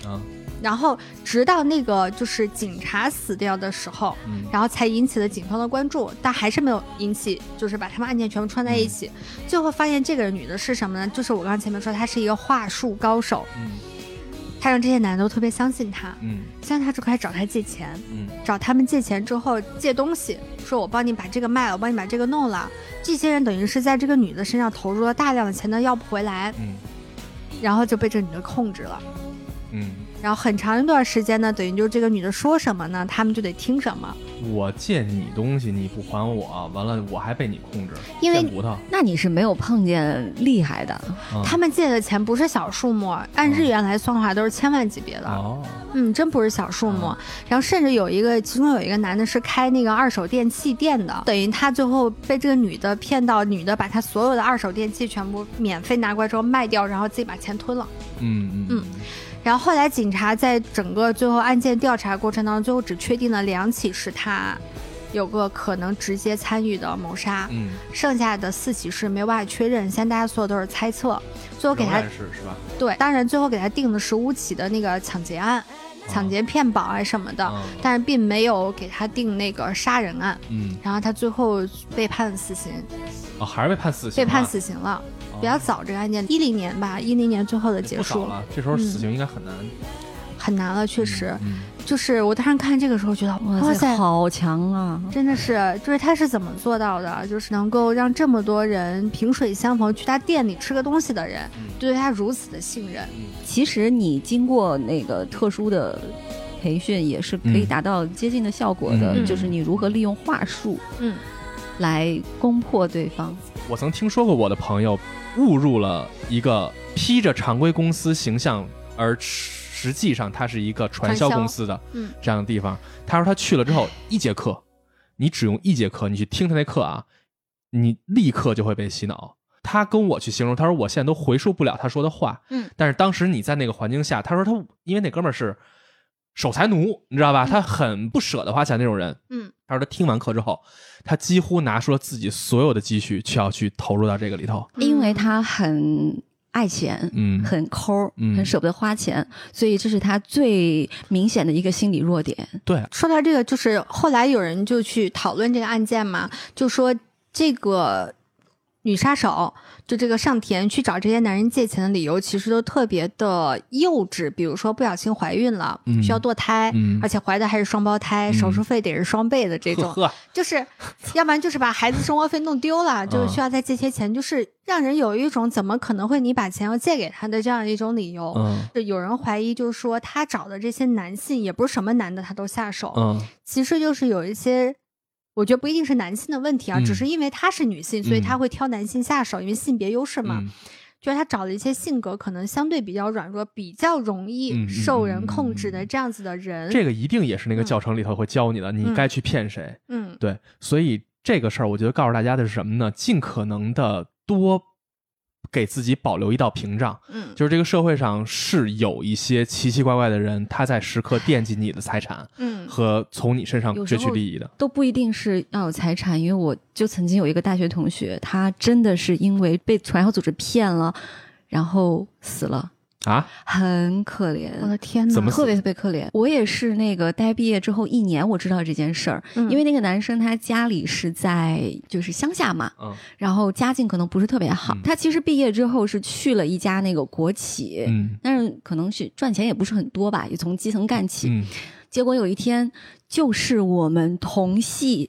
然后直到那个就是警察死掉的时候，然后才引起了警方的关注，但还是没有引起，就是把他们案件全部串在一起，最后发现这个女的是什么呢？就是我刚刚前面说她是一个话术高手。他让这些男的都特别相信她，嗯，相信他之后开始找他借钱，嗯，找他们借钱之后借东西，说我帮你把这个卖了，我帮你把这个弄了。这些人等于是在这个女的身上投入了大量的钱，但要不回来，嗯，然后就被这女的控制了，嗯。然后很长一段时间呢，等于就是这个女的说什么呢，他们就得听什么。我借你东西，你不还我，完了我还被你控制。因为那你是没有碰见厉害的。他们借的钱不是小数目，按日元来算的话都是千万级别的。哦，嗯，真不是小数目。然后甚至有一个，其中有一个男的是开那个二手电器店的，等于他最后被这个女的骗到，女的把他所有的二手电器全部免费拿过来之后卖掉，然后自己把钱吞了。嗯嗯嗯。然后后来警察在整个最后案件调查过程当中，最后只确定了两起是他有个可能直接参与的谋杀，嗯，剩下的四起是没有办法确认，现在大家所有都是猜测。最后给他是是吧？对，当然最后给他定的是五起的那个抢劫案。抢劫骗保啊什么的，但是并没有给他定那个杀人案。嗯，然后他最后被判死刑。哦，还是被判死刑？被判死刑了，比较早这个案件，一零年吧，一零年最后的结束了。这时候死刑应该很难。很难了，确实，就是我当时看这个时候觉得，哇塞，好强啊！真的是，就是他是怎么做到的？就是能够让这么多人萍水相逢，去他店里吃个东西的人，对他如此的信任。其实你经过那个特殊的培训，也是可以达到接近的效果的。就是你如何利用话术，嗯，来攻破对方。我曾听说过我的朋友误入了一个披着常规公司形象而。实际上，它是一个传销公司的这样的地方。他说他去了之后，一节课，你只用一节课，你去听他那课啊，你立刻就会被洗脑。他跟我去形容，他说我现在都回述不了他说的话。嗯，但是当时你在那个环境下，他说他因为那哥们儿是守财奴，你知道吧？他很不舍得花钱那种人。嗯，他说他听完课之后，他几乎拿出了自己所有的积蓄，去要去投入到这个里头，因为他很。爱钱，嗯，很抠，嗯，很舍不得花钱，所以这是他最明显的一个心理弱点。对，说到这个，就是后来有人就去讨论这个案件嘛，就说这个女杀手。就这个上田去找这些男人借钱的理由，其实都特别的幼稚。比如说不小心怀孕了，需要堕胎，而且怀的还是双胞胎，手术费得是双倍的这种。就是，要不然就是把孩子生活费弄丢了，就需要再借些钱，就是让人有一种怎么可能会你把钱要借给他的这样一种理由。就有人怀疑，就是说他找的这些男性也不是什么男的他都下手，其实就是有一些。我觉得不一定是男性的问题啊，只是因为她是女性，所以她会挑男性下手，因为性别优势嘛。就是她找了一些性格可能相对比较软弱、比较容易受人控制的这样子的人。这个一定也是那个教程里头会教你的，你该去骗谁。嗯，对。所以这个事儿，我觉得告诉大家的是什么呢？尽可能的多。给自己保留一道屏障，嗯，就是这个社会上是有一些奇奇怪怪的人，他在时刻惦记你的财产，嗯，和从你身上攫取利益的，都不一定是要有财产。因为我就曾经有一个大学同学，他真的是因为被传销组织骗了，然后死了。啊，很可怜，我的天哪，怎么特别特别可怜？我也是那个待毕业之后一年，我知道这件事儿，因为那个男生他家里是在就是乡下嘛，嗯，然后家境可能不是特别好。他其实毕业之后是去了一家那个国企，嗯，但是可能是赚钱也不是很多吧，也从基层干起。嗯，结果有一天，就是我们同系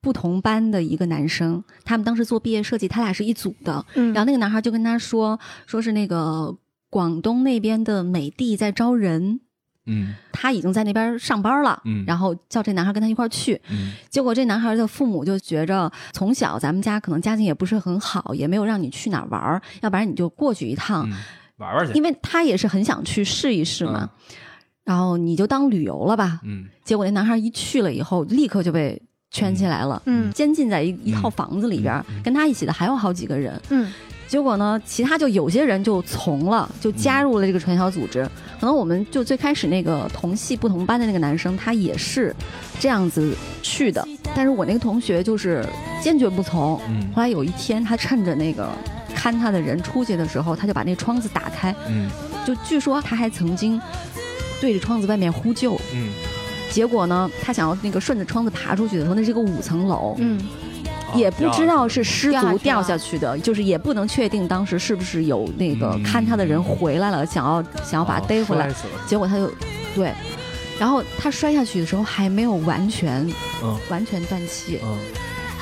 不同班的一个男生，他们当时做毕业设计，他俩是一组的，嗯，然后那个男孩就跟他说，说是那个。广东那边的美的在招人，嗯，他已经在那边上班了，嗯，然后叫这男孩跟他一块儿去，嗯，结果这男孩的父母就觉着从小咱们家可能家境也不是很好，也没有让你去哪儿玩儿，要不然你就过去一趟。玩玩去，因为他也是很想去试一试嘛，然后你就当旅游了吧，嗯，结果那男孩一去了以后，立刻就被圈起来了，嗯，监禁在一一套房子里边，跟他一起的还有好几个人，嗯。结果呢？其他就有些人就从了，就加入了这个传销组织。可能我们就最开始那个同系不同班的那个男生，他也是这样子去的。但是我那个同学就是坚决不从。后来有一天，他趁着那个看他的人出去的时候，他就把那窗子打开。嗯，就据说他还曾经对着窗子外面呼救。嗯，结果呢，他想要那个顺着窗子爬出去的时候，那是个五层楼。嗯。也不知道是失足掉下去的，就是也不能确定当时是不是有那个看他的人回来了，想要想要把他逮回来，结果他就对，然后他摔下去的时候还没有完全完全断气，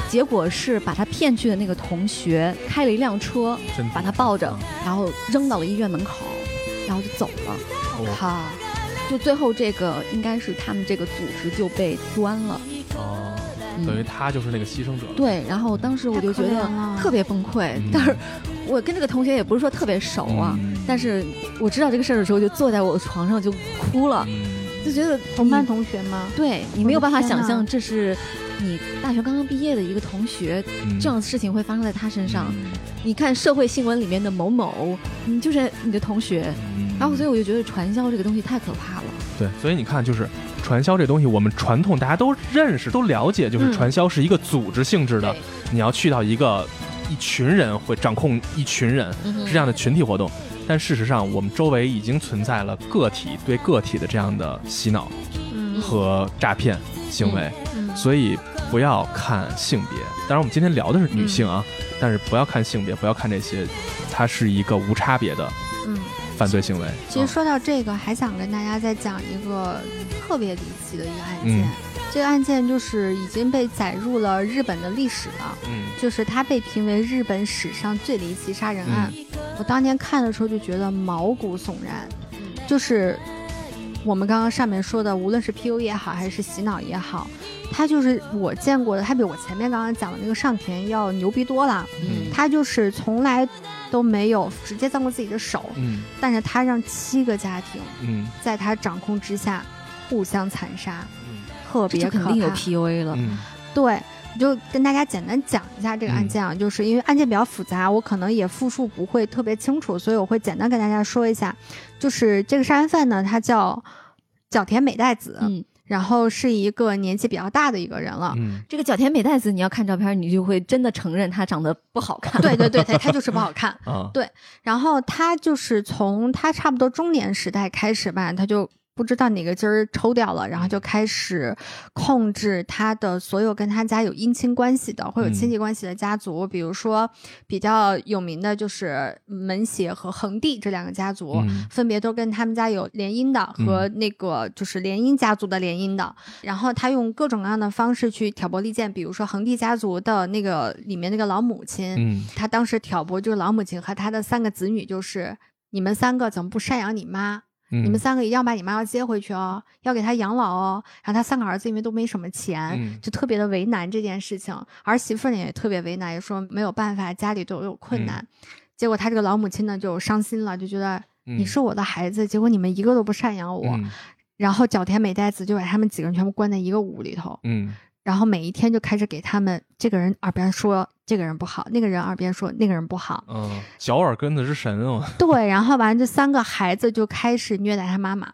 结果是把他骗去的那个同学开了一辆车，把他抱着，然后扔到了医院门口，然后就走了。我靠！就最后这个应该是他们这个组织就被端了。等于他就是那个牺牲者。对，然后当时我就觉得特别崩溃。但是，我跟这个同学也不是说特别熟啊。但是我知道这个事儿的时候，就坐在我的床上就哭了，就觉得同班同学吗？对你没有办法想象，这是你大学刚刚毕业的一个同学，这样的事情会发生在他身上。你看社会新闻里面的某某，你就是你的同学。然后，所以我就觉得传销这个东西太可怕了。对，所以你看，就是传销这东西，我们传统大家都认识、都了解，就是传销是一个组织性质的，你要去到一个一群人会掌控一群人，是这样的群体活动。但事实上，我们周围已经存在了个体对个体的这样的洗脑和诈骗行为，所以不要看性别。当然，我们今天聊的是女性啊，但是不要看性别，不要看这些，它是一个无差别的犯罪行为。其实说到这个，还想跟大家再讲一个特别离奇的一个案件。这个案件就是已经被载入了日本的历史了，嗯，就是它被评为日本史上最离奇杀人案。我当年看的时候就觉得毛骨悚然，就是我们刚刚上面说的，无论是 PU 也好，还是洗脑也好，他就是我见过的，他比我前面刚刚讲的那个上田要牛逼多了。嗯，他就是从来都没有直接脏过自己的手，嗯，但是他让七个家庭，嗯，在他掌控之下互相残杀。特别肯定有 PUA 了，对，就跟大家简单讲一下这个案件啊，就是因为案件比较复杂，我可能也复述不会特别清楚，所以我会简单跟大家说一下，就是这个杀人犯呢，他叫角田美代子，嗯，然后是一个年纪比较大的一个人了，嗯，这个角田美代子，你要看照片，你就会真的承认他长得不好看，对对对，他他就是不好看，对，然后他就是从他差不多中年时代开始吧，他就。不知道哪个筋儿抽掉了，然后就开始控制他的所有跟他家有姻亲关系的或有亲戚关系的家族，比如说比较有名的就是门胁和恒地这两个家族，分别都跟他们家有联姻的和那个就是联姻家族的联姻的。然后他用各种各样的方式去挑拨离间，比如说恒地家族的那个里面那个老母亲，他当时挑拨就是老母亲和他的三个子女，就是你们三个怎么不赡养你妈？你们三个一定要把你妈要接回去哦，要给她养老哦。然后他三个儿子因为都没什么钱，就特别的为难这件事情。儿媳妇呢也特别为难，也说没有办法，家里都有困难。结果他这个老母亲呢就伤心了，就觉得你是我的孩子，结果你们一个都不赡养我。然后角田美代子就把他们几个人全部关在一个屋里头。嗯。然后每一天就开始给他们这个人耳边说这个人不好，那个人耳边说那个人不好。嗯，小耳根子是神哦。对，然后完这三个孩子就开始虐待他妈妈。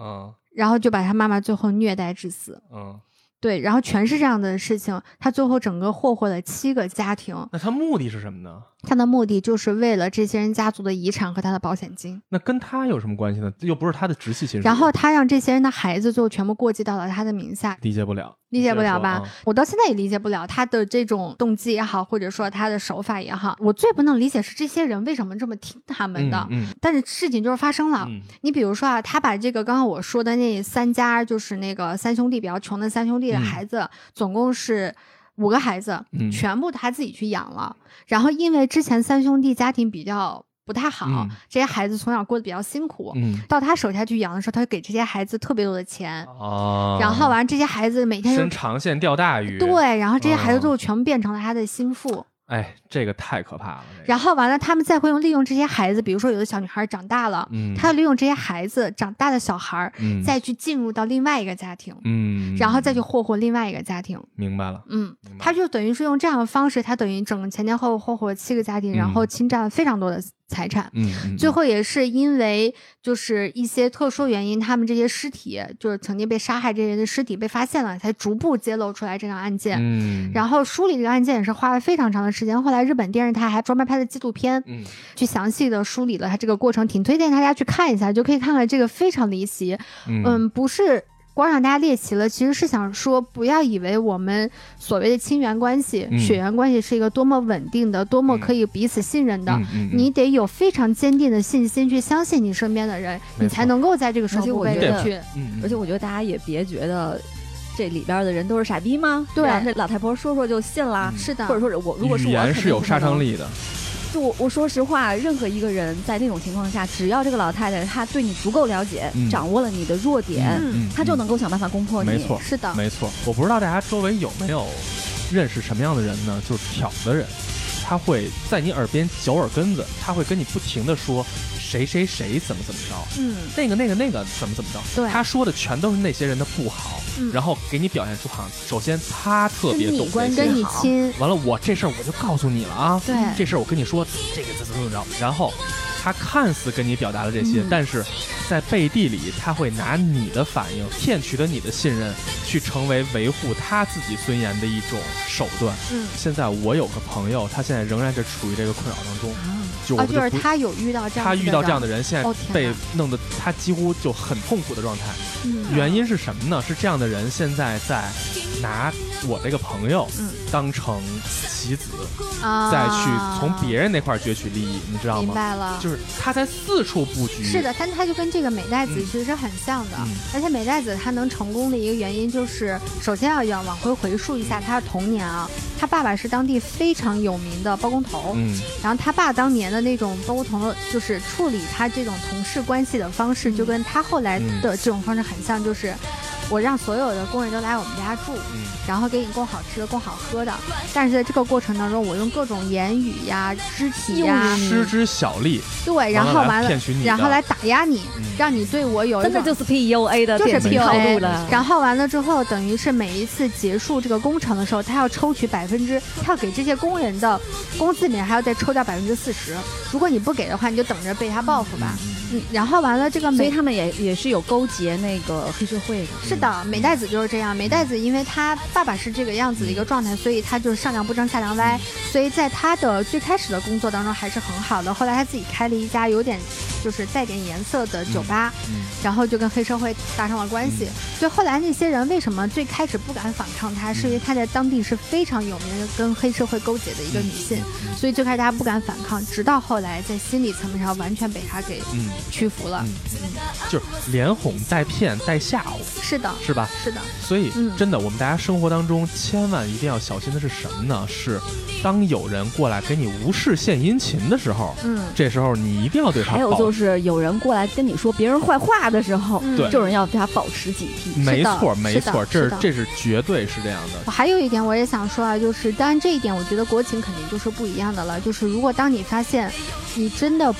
嗯。然后就把他妈妈最后虐待致死。嗯。对，然后全是这样的事情，他最后整个霍霍了七个家庭。那他目的是什么呢？他的目的就是为了这些人家族的遗产和他的保险金。那跟他有什么关系呢？又不是他的直系亲属。然后他让这些人的孩子最后全部过继到了他的名下。理解不了，理解不了吧？我到现在也理解不了他的这种动机也好，或者说他的手法也好。我最不能理解是这些人为什么这么听他们的。嗯。但是事情就是发生了。你比如说啊，他把这个刚刚我说的那三家，就是那个三兄弟比较穷的三兄弟的孩子，总共是。五个孩子，全部他自己去养了。然后因为之前三兄弟家庭比较不太好，这些孩子从小过得比较辛苦。到他手下去养的时候，他就给这些孩子特别多的钱。哦。然后完，这些孩子每天伸长线钓大鱼。对，然后这些孩子最后全部变成了他的心腹。哎，这个太可怕了。然后完了，他们再会用利用这些孩子，比如说有的小女孩长大了，嗯，他利用这些孩子长大的小孩，嗯，再去进入到另外一个家庭，嗯，然后再去霍霍另外一个家庭。明白了，嗯，他就等于是用这样的方式，他等于整前前后后霍霍七个家庭，然后侵占了非常多的。财产，嗯，最后也是因为就是一些特殊原因，他们这些尸体就是曾经被杀害这些人的尸体被发现了，才逐步揭露出来这个案件。嗯，然后梳理这个案件也是花了非常长的时间。后来日本电视台还专门拍了纪录片，嗯，去详细的梳理了他这个过程，挺推荐大家去看一下，就可以看看这个非常离奇。嗯，不是。光让大家猎奇了，其实是想说，不要以为我们所谓的亲缘关系、血缘关系是一个多么稳定的、多么可以彼此信任的。你得有非常坚定的信心去相信你身边的人，你才能够在这个时候被人去。而且我觉得大家也别觉得这里边的人都是傻逼吗？对，这老太婆说说就信了。是的，或者说我如果是我，是有杀伤力的。就我我说实话，任何一个人在那种情况下，只要这个老太太她对你足够了解，掌握了你的弱点，她就能够想办法攻破你。没错，是的，没错。我不知道大家周围有没有认识什么样的人呢？就是挑的人，他会在你耳边嚼耳根子，他会跟你不停的说。谁谁谁怎么怎么着？嗯，那个那个那个怎么怎么着？对，他说的全都是那些人的不好，然后给你表现出好像首先他特别懂关跟你亲，完了我这事儿我就告诉你了啊，对，这事儿我跟你说这个怎么怎么着，然后他看似跟你表达了这些，但是在背地里他会拿你的反应骗取了你的信任，去成为维护他自己尊严的一种手段。嗯，现在我有个朋友，他现在仍然是处于这个困扰当中。就啊，就是他有遇到这样，他遇到这样的人，现在被弄得他几乎就很痛苦的状态。原因是什么呢？是这样的人现在在拿我这个朋友当成棋子，再去从别人那块攫取利益，你知道吗？明白了，就是他在四处布局。是的，但他就跟这个美代子其实是很像的。而且美代子他能成功的一个原因，就是首先要要往回回溯一下他的童年啊。他爸爸是当地非常有名的包工头，嗯，然后他爸当年的那种包工头，就是处理他这种同事关系的方式，就跟他后来的这种方式很像，就是。我让所有的工人都来我们家住，然后给你供好吃的、供好喝的。但是在这个过程当中，我用各种言语呀、肢体呀，施之小利，对，然后完了，然后来打压你，让你对我有真的就是 PUA 的，就是 PUA 了。然后完了之后，等于是每一次结束这个工程的时候，他要抽取百分之，他要给这些工人的工资里面还要再抽掉百分之四十。如果你不给的话，你就等着被他报复吧。嗯，然后完了这个，所以他们也也是有勾结那个黑社会的。是的，美代子就是这样。美代子因为他爸爸是这个样子的一个状态，所以他就是上梁不正下梁歪。所以在他的最开始的工作当中还是很好的。后来他自己开了一家有点就是带点颜色的酒吧，然后就跟黑社会搭上了关系。所以后来那些人为什么最开始不敢反抗他，是因为他在当地是非常有名的跟黑社会勾结的一个女性，所以最开始大家不敢反抗，直到后来在心理层面上完全被他给屈服了。嗯，就是连哄带骗带吓唬，是的，是吧？是的。所以真的，我们大家生活当中千万一定要小心的是什么呢？是当有人过来给你无事献殷勤的时候，嗯，这时候你一定要对他。还有就是有人过来跟你说别人坏话的时候，对，这种人要对他保持警惕。没错，没错，这是这是绝对是这样的。还有一点我也想说啊，就是当然这一点我觉得国情肯定就是不一样的了。就是如果当你发现你真的。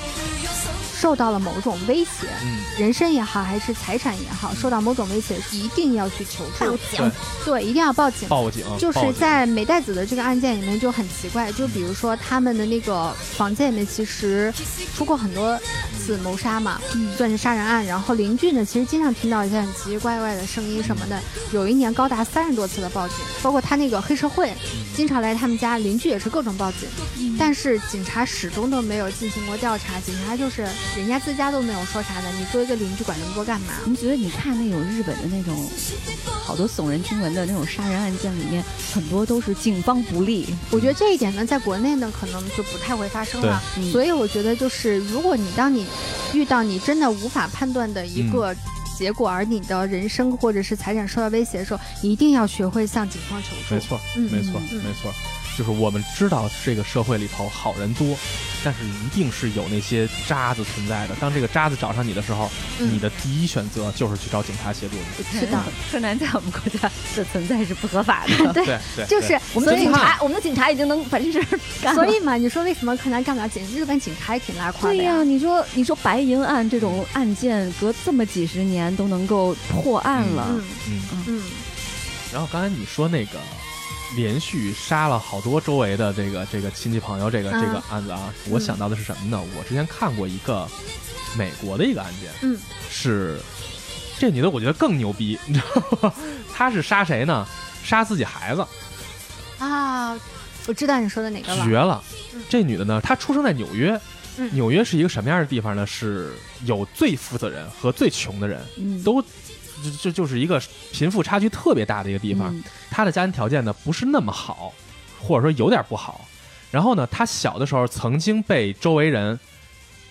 受到了某种威胁，人身也好，还是财产也好，受到某种威胁，一定要去求助。报警，对，一定要报警。报警。就是在美代子的这个案件里面就很奇怪，就比如说他们的那个房间里面其实出过很多次谋杀嘛，算是杀人案。然后邻居呢，其实经常听到一些很奇奇怪怪的声音什么的。有一年高达三十多次的报警，包括他那个黑社会经常来他们家，邻居也是各种报警，但是警察始终都没有进行过调查。警察就是。人家自家都没有说啥的，你作为一个邻居管那么多干嘛？你觉得你看那种日本的那种好多耸人听闻的那种杀人案件里面，很多都是警方不利。我觉得这一点呢，在国内呢可能就不太会发生了。所以我觉得就是，如果你当你遇到你真的无法判断的一个结果，而你的人生或者是财产受到威胁的时候，一定要学会向警方求助。没错，嗯没错，没错。就是我们知道这个社会里头好人多，但是一定是有那些渣子存在的。当这个渣子找上你的时候，你的第一选择就是去找警察协助你。是的，柯南在我们国家的存在是不合法的。对，就是我们的警察，我们的警察已经能把这事儿干了。所以嘛，你说为什么柯南干不了警？日本警察也挺拉胯的。对呀，你说你说白银案这种案件，隔这么几十年都能够破案了。嗯嗯嗯。然后刚才你说那个。连续杀了好多周围的这个这个亲戚朋友，这个这个案子啊，我想到的是什么呢？我之前看过一个美国的一个案件，嗯，是这女的，我觉得更牛逼，你知道吗？她是杀谁呢？杀自己孩子啊！我知道你说的哪个了，绝了！这女的呢，她出生在纽约，纽约是一个什么样的地方呢？是有最富的人和最穷的人，都。就就就是一个贫富差距特别大的一个地方，他的家庭条件呢不是那么好，或者说有点不好。然后呢，他小的时候曾经被周围人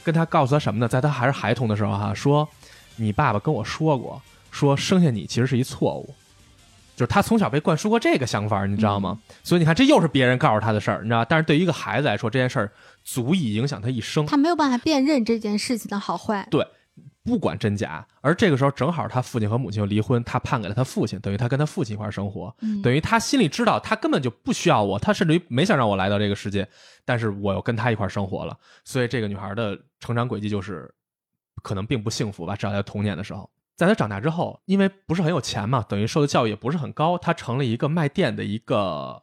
跟他告诉他什么呢？在他还是孩童的时候哈，说你爸爸跟我说过，说生下你其实是一错误，就是他从小被灌输过这个想法，你知道吗？所以你看，这又是别人告诉他的事儿，你知道？但是对于一个孩子来说，这件事儿足以影响他一生，他没有办法辨认这件事情的好坏。对。不管真假，而这个时候正好他父亲和母亲又离婚，他判给了他父亲，等于他跟他父亲一块生活，等于他心里知道他根本就不需要我，他甚至于没想让我来到这个世界，但是我又跟他一块生活了，所以这个女孩的成长轨迹就是可能并不幸福吧，至少在童年的时候，在她长大之后，因为不是很有钱嘛，等于受的教育也不是很高，她成了一个卖店的一个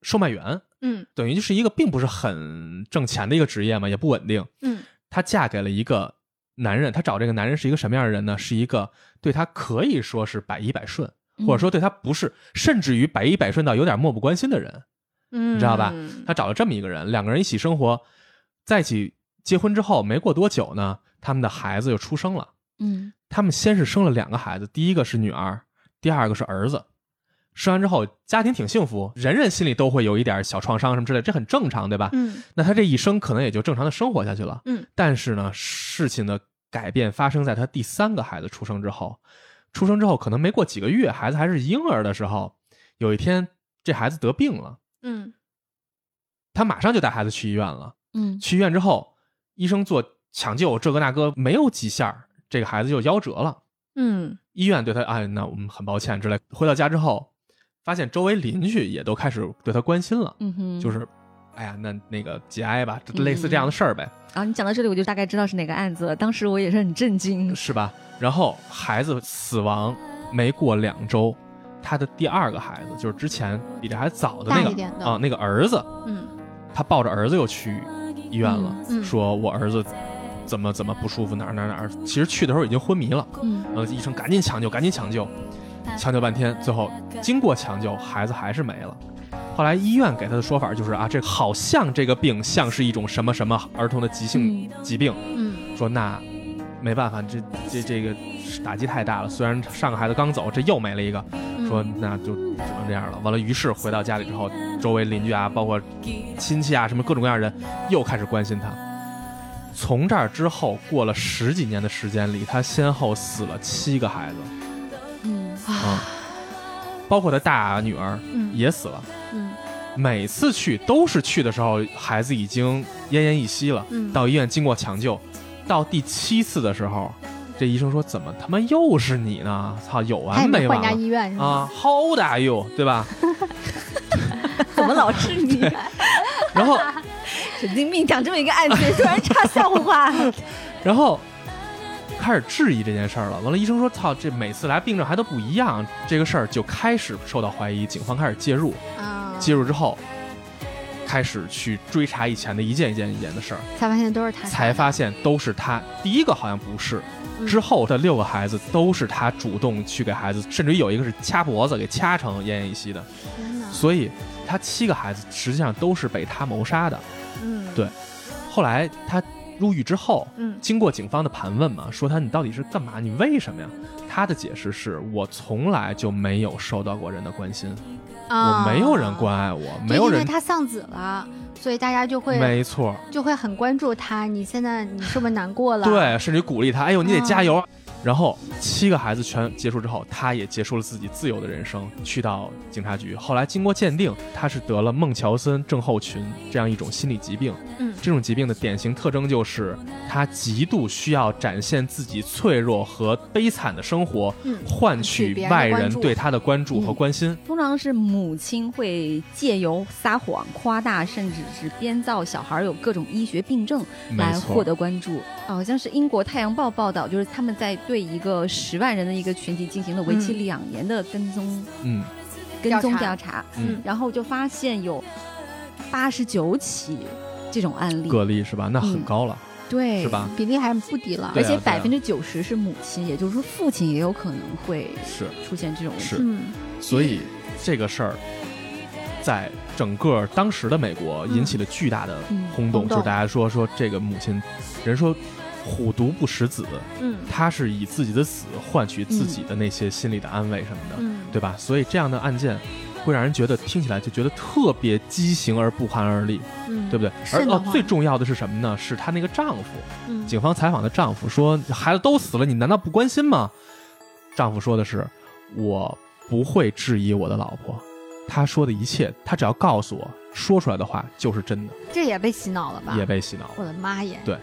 售卖员，嗯，等于就是一个并不是很挣钱的一个职业嘛，也不稳定，嗯，她嫁给了一个。男人，她找这个男人是一个什么样的人呢？是一个对他可以说是百依百顺，或者说对他不是，甚至于百依百顺到有点漠不关心的人，嗯，你知道吧？她找了这么一个人，两个人一起生活，在一起结婚之后没过多久呢，他们的孩子就出生了。嗯，他们先是生了两个孩子，第一个是女儿，第二个是儿子。生完之后，家庭挺幸福，人人心里都会有一点小创伤什么之类，这很正常，对吧？嗯，那他这一生可能也就正常的生活下去了。嗯，但是呢，事情的改变发生在他第三个孩子出生之后。出生之后，可能没过几个月，孩子还是婴儿的时候，有一天这孩子得病了。嗯，他马上就带孩子去医院了。嗯，去医院之后，医生做抢救，这个那个没有几下，这个孩子就夭折了。嗯，医院对他，哎，那我们很抱歉之类。回到家之后。发现周围邻居也都开始对他关心了，嗯哼，就是，哎呀，那那个节哀吧，类似这样的事儿呗。啊，你讲到这里，我就大概知道是哪个案子了。当时我也是很震惊，是吧？然后孩子死亡没过两周，他的第二个孩子，就是之前比这还早的那个啊，那个儿子，嗯，他抱着儿子又去医院了，说我儿子怎么怎么不舒服，哪儿哪儿哪儿。其实去的时候已经昏迷了，嗯，然后医生赶紧抢救，赶紧抢救。抢救半天，最后经过抢救，孩子还是没了。后来医院给他的说法就是啊，这好像这个病像是一种什么什么儿童的急性疾病。嗯，说那没办法，这这这个打击太大了。虽然上个孩子刚走，这又没了一个，说那就只能这样了。完了，于是回到家里之后，周围邻居啊，包括亲戚啊，什么各种各样人又开始关心他。从这儿之后，过了十几年的时间里，他先后死了七个孩子。啊，包括他大女儿也死了。嗯，每次去都是去的时候，孩子已经奄奄一息了。嗯，到医院经过抢救，到第七次的时候，这医生说：“怎么他妈又是你呢？操，有完没完？”换家医院啊，How old are you？对吧？怎么老是你？然后 神经病讲这么一个案子，突然插笑话。然后。开始质疑这件事儿了。完了，医生说：“操，这每次来病症还都不一样。”这个事儿就开始受到怀疑，警方开始介入。啊，介入之后，开始去追查以前的一件一件一件的事儿，才发现都是他。才发现都是他。第一个好像不是，之后的六个孩子都是他主动去给孩子，甚至于有一个是掐脖子给掐成奄奄一息的。所以，他七个孩子实际上都是被他谋杀的。嗯，对。后来他。入狱之后，嗯，经过警方的盘问嘛，说他你到底是干嘛？你为什么呀？他的解释是我从来就没有受到过人的关心，我没有人关爱我，没有人。因为他丧子了，所以大家就会没错，就会很关注他。你现在你是不是难过了？对，甚至鼓励他，哎呦，你得加油。然后七个孩子全结束之后，他也结束了自己自由的人生，去到警察局。后来经过鉴定，他是得了孟乔森症候群这样一种心理疾病。嗯，这种疾病的典型特征就是他极度需要展现自己脆弱和悲惨的生活，嗯换取外人对他的关注和关心。通常是母亲会借由撒谎、夸大，甚至是编造小孩有各种医学病症来获得关注。好像是英国《太阳报》报道，就是他们在。对一个十万人的一个群体进行了为期两年的跟踪，嗯，跟踪调查，嗯，然后就发现有八十九起这种案例，个例是吧？那很高了，对，是吧？比例还不低了，而且百分之九十是母亲，也就是说父亲也有可能会是出现这种事，嗯，所以这个事儿在整个当时的美国引起了巨大的轰动，就是大家说说这个母亲，人说。虎毒不食子，嗯，他是以自己的死换取自己的那些心理的安慰什么的，嗯，对吧？所以这样的案件会让人觉得听起来就觉得特别畸形而不寒而栗，嗯，对不对？而哦，最重要的是什么呢？是她那个丈夫，嗯，警方采访的丈夫说：“孩子都死了，你难道不关心吗？”丈夫说的是：“我不会质疑我的老婆，她说的一切，她只要告诉我说出来的话就是真的。”这也被洗脑了吧？也被洗脑了。我的妈耶！对。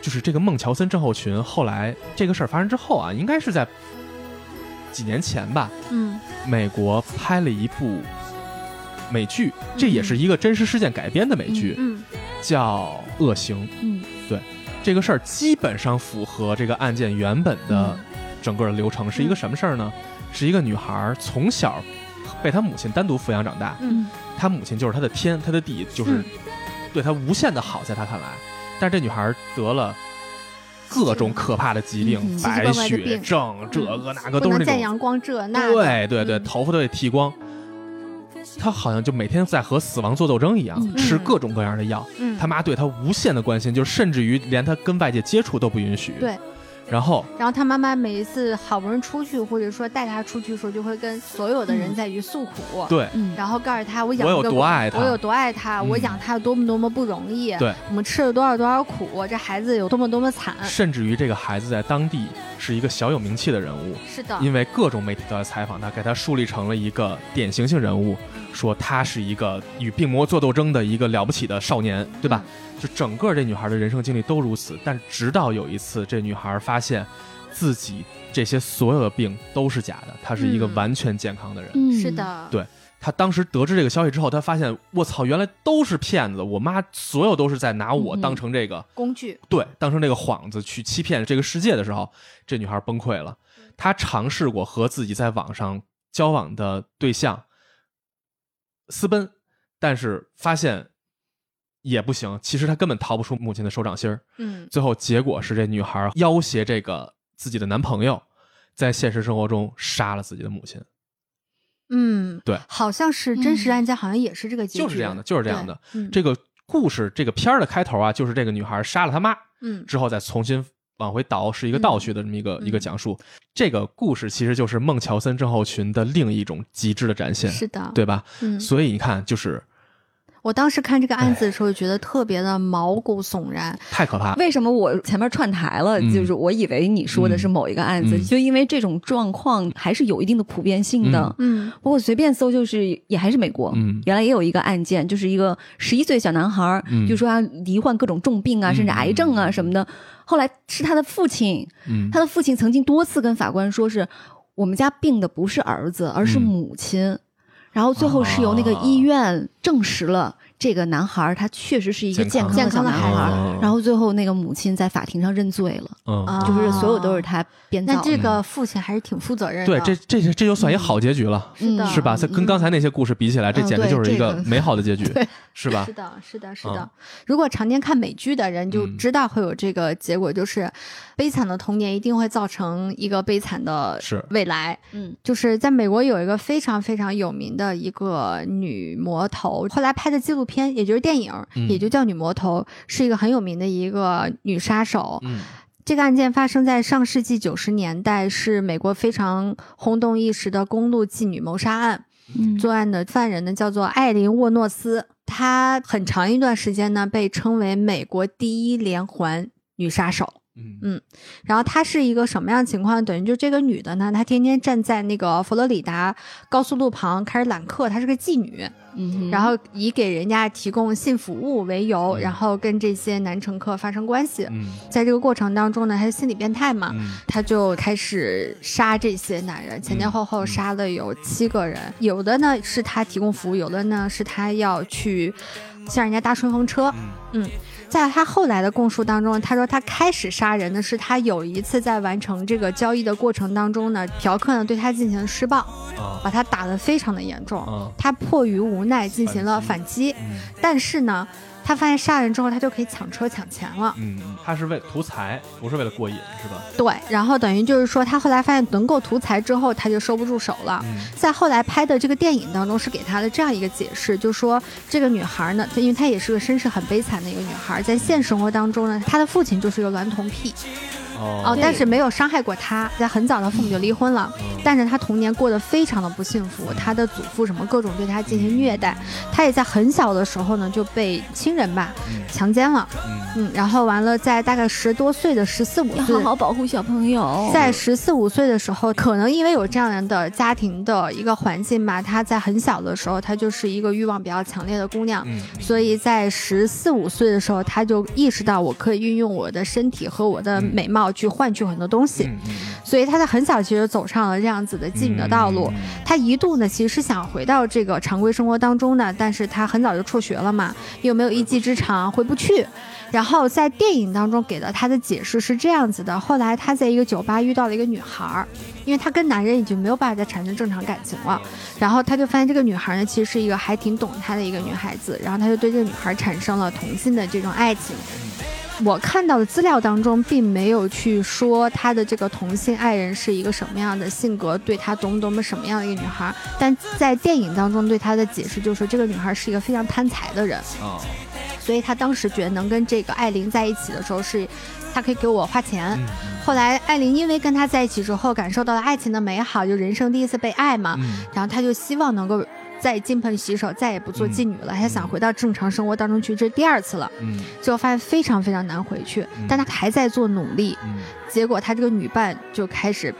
就是这个孟乔森症候群，后来这个事儿发生之后啊，应该是在几年前吧。嗯，美国拍了一部美剧，这也是一个真实事件改编的美剧，嗯，叫《恶行》。嗯，对，这个事儿基本上符合这个案件原本的整个的流程，是一个什么事儿呢？是一个女孩从小被她母亲单独抚养长大，嗯，她母亲就是她的天，她的地，就是对她无限的好，在她看来。但是这女孩得了各种可怕的疾病，白血症这个那个都是那种见阳光这那。对对对，头发都得剃光。她好像就每天在和死亡做斗争一样，吃各种各样的药。她妈对她无限的关心，就甚至于连她跟外界接触都不允许。对。然后，然后他妈妈每一次好不容易出去，或者说带他出去的时候，就会跟所有的人在于诉苦。对，然后告诉他我养我有多爱他，我有多爱他，我养他多么多么不容易。对，我们吃了多少多少苦，这孩子有多么多么惨。甚至于这个孩子在当地是一个小有名气的人物。是的，因为各种媒体都在采访他，给他树立成了一个典型性人物，说他是一个与病魔做斗争的一个了不起的少年，对吧？就整个这女孩的人生经历都如此。但直到有一次，这女孩发现。自己这些所有的病都是假的，他是一个完全健康的人。是的，对他当时得知这个消息之后，他发现我操，原来都是骗子！我妈所有都是在拿我当成这个工具，对，当成这个幌子去欺骗这个世界的时候，这女孩崩溃了。她尝试过和自己在网上交往的对象私奔，但是发现也不行。其实她根本逃不出母亲的手掌心儿。嗯，最后结果是这女孩要挟这个。自己的男朋友在现实生活中杀了自己的母亲。嗯，对，好像是真实案件，好像也是这个结局，就是这样的，就是这样的。这个故事，这个片儿的开头啊，就是这个女孩杀了她妈，嗯，之后再重新往回倒，是一个倒叙的这么一个一个讲述。这个故事其实就是孟乔森症候群的另一种极致的展现，是的，对吧？嗯，所以你看，就是。我当时看这个案子的时候，觉得特别的毛骨悚然，太可怕。为什么我前面串台了？就是我以为你说的是某一个案子，就因为这种状况还是有一定的普遍性的。嗯，不过随便搜，就是也还是美国。嗯，原来也有一个案件，就是一个十一岁小男孩，就说他罹患各种重病啊，甚至癌症啊什么的。后来是他的父亲，他的父亲曾经多次跟法官说，是我们家病的不是儿子，而是母亲。然后最后是由那个医院证实了这个男孩他确实是一个健康的小男孩然后最后那个母亲在法庭上认罪了，就是所有都是他编造。那这个父亲还是挺负责任的。对，这这这就算一好结局了，是的，是吧？跟刚才那些故事比起来，这简直就是一个美好的结局，是吧？是的，是的，是的。如果常年看美剧的人就知道会有这个结果，就是悲惨的童年一定会造成一个悲惨的未来。嗯，就是在美国有一个非常非常有名的一个女魔头，后来拍的纪录片，也就是电影，也就叫《女魔头》，是一个很有名的一个女杀手。嗯，这个案件发生在上世纪九十年代，是美国非常轰动一时的公路妓女谋杀案。嗯，作案的犯人呢叫做艾琳沃诺斯，她很长一段时间呢被称为美国第一连环女杀手。嗯，然后她是一个什么样情况？等于就这个女的呢，她天天站在那个佛罗里达高速路旁开始揽客，她是个妓女。嗯，然后以给人家提供性服务为由，然后跟这些男乘客发生关系。嗯，在这个过程当中呢，她是心理变态嘛，她就开始杀这些男人，前前后后杀了有七个人，有的呢是她提供服务，有的呢是她要去向人家搭顺风车。嗯。在他后来的供述当中，他说他开始杀人的是他有一次在完成这个交易的过程当中呢，嫖客呢对他进行施暴，把他打得非常的严重，他迫于无奈进行了反击，但是呢。他发现杀人之后，他就可以抢车抢钱了。嗯，他是为图财，不是为了过瘾，是吧？对。然后等于就是说，他后来发现能够图财之后，他就收不住手了。在后来拍的这个电影当中，是给他的这样一个解释，就说这个女孩呢，因为她也是个身世很悲惨的一个女孩，在现实生活当中呢，她的父亲就是一个娈童癖。哦，但是没有伤害过他，在很早的父母就离婚了，但是他童年过得非常的不幸福，他的祖父什么各种对他进行虐待，他也在很小的时候呢就被亲人吧强奸了，嗯，然后完了在大概十多岁的十四五岁，好好保护小朋友，在十四五岁的时候，可能因为有这样的家庭的一个环境吧，他在很小的时候，他就是一个欲望比较强烈的姑娘，所以在十四五岁的时候，他就意识到我可以运用我的身体和我的美貌。去换取很多东西，所以他在很小其实走上了这样子的妓女的道路。他一度呢其实是想回到这个常规生活当中的，但是他很早就辍学了嘛，又没有一技之长，回不去。然后在电影当中给了他的解释是这样子的：后来他在一个酒吧遇到了一个女孩，因为他跟男人已经没有办法再产生正常感情了，然后他就发现这个女孩呢其实是一个还挺懂他的一个女孩子，然后他就对这个女孩产生了同性的这种爱情。我看到的资料当中，并没有去说他的这个同性爱人是一个什么样的性格，对他多么多么什么样的一个女孩。但在电影当中对他的解释就是，这个女孩是一个非常贪财的人啊，所以他当时觉得能跟这个艾琳在一起的时候，是他可以给我花钱。后来艾琳因为跟他在一起之后，感受到了爱情的美好，就人生第一次被爱嘛，然后他就希望能够。再金盆洗手，再也不做妓女了。他想回到正常生活当中去，这是第二次了。嗯，最后发现非常非常难回去，但他还在做努力。嗯，结果他这个女伴就开始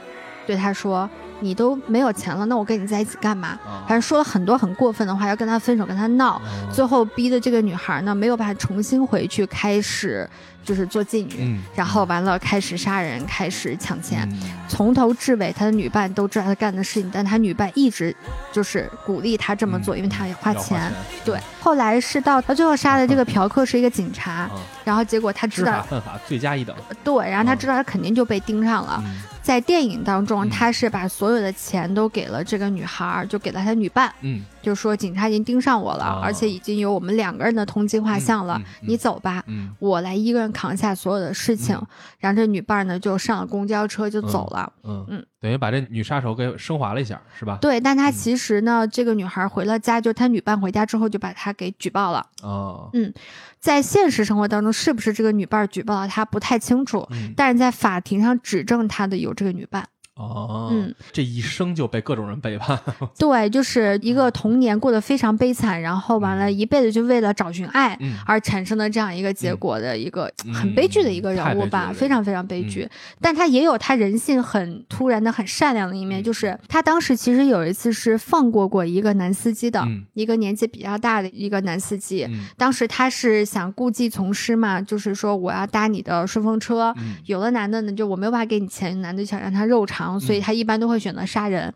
对他说：“你都没有钱了，那我跟你在一起干嘛？”反正说了很多很过分的话，要跟他分手，跟他闹。最后逼的这个女孩呢，没有办法重新回去开始。就是做妓女，然后完了开始杀人，开始抢钱，从头至尾他的女伴都知道他干的事情，但他女伴一直就是鼓励他这么做，因为他要花钱。对，后来是到他最后杀的这个嫖客是一个警察，然后结果他知道犯法罪加一等。对，然后他知道他肯定就被盯上了。在电影当中，他是把所有的钱都给了这个女孩，就给了他女伴。嗯，就说警察已经盯上我了，而且已经有我们两个人的通缉画像了。你走吧，我来一个人扛下所有的事情。然后这女伴呢，就上了公交车就走了。嗯嗯，等于把这女杀手给升华了一下，是吧？对，但他其实呢，这个女孩回了家，就他女伴回家之后就把他给举报了。哦，嗯。在现实生活当中，是不是这个女伴举报了他不太清楚，但是在法庭上指证他的有这个女伴。哦，嗯，这一生就被各种人背叛。对，就是一个童年过得非常悲惨，然后完了一辈子就为了找寻爱而产生的这样一个结果的一个很悲剧的一个人物吧，非常非常悲剧。但他也有他人性很突然的很善良的一面，就是他当时其实有一次是放过过一个男司机的，一个年纪比较大的一个男司机。当时他是想故技重施嘛，就是说我要搭你的顺风车，有的男的呢就我没有办法给你钱，男的想让他肉偿。所以他一般都会选择杀人，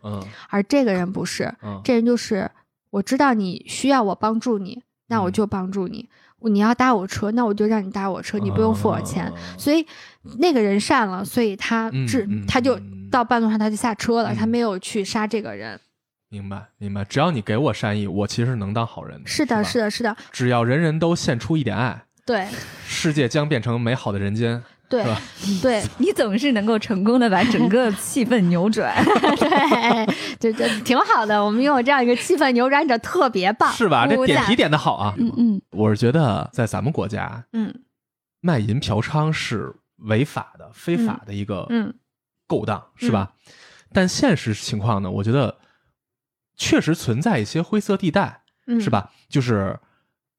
而这个人不是，这人就是我知道你需要我帮助你，那我就帮助你。你要搭我车，那我就让你搭我车，你不用付我钱。所以那个人善了，所以他至他就到半路上他就下车了，他没有去杀这个人。明白，明白。只要你给我善意，我其实能当好人。是的，是的，是的。只要人人都献出一点爱，对，世界将变成美好的人间。对，对 你总是能够成功的把整个气氛扭转，对，就就挺好的。我们拥有这样一个气氛扭转者，特别棒，是吧？这点题点的好啊。嗯嗯，我是觉得在咱们国家，嗯，卖淫嫖娼是违法的、非法的一个嗯勾当，是吧？但现实情况呢，我觉得确实存在一些灰色地带，是吧？就是。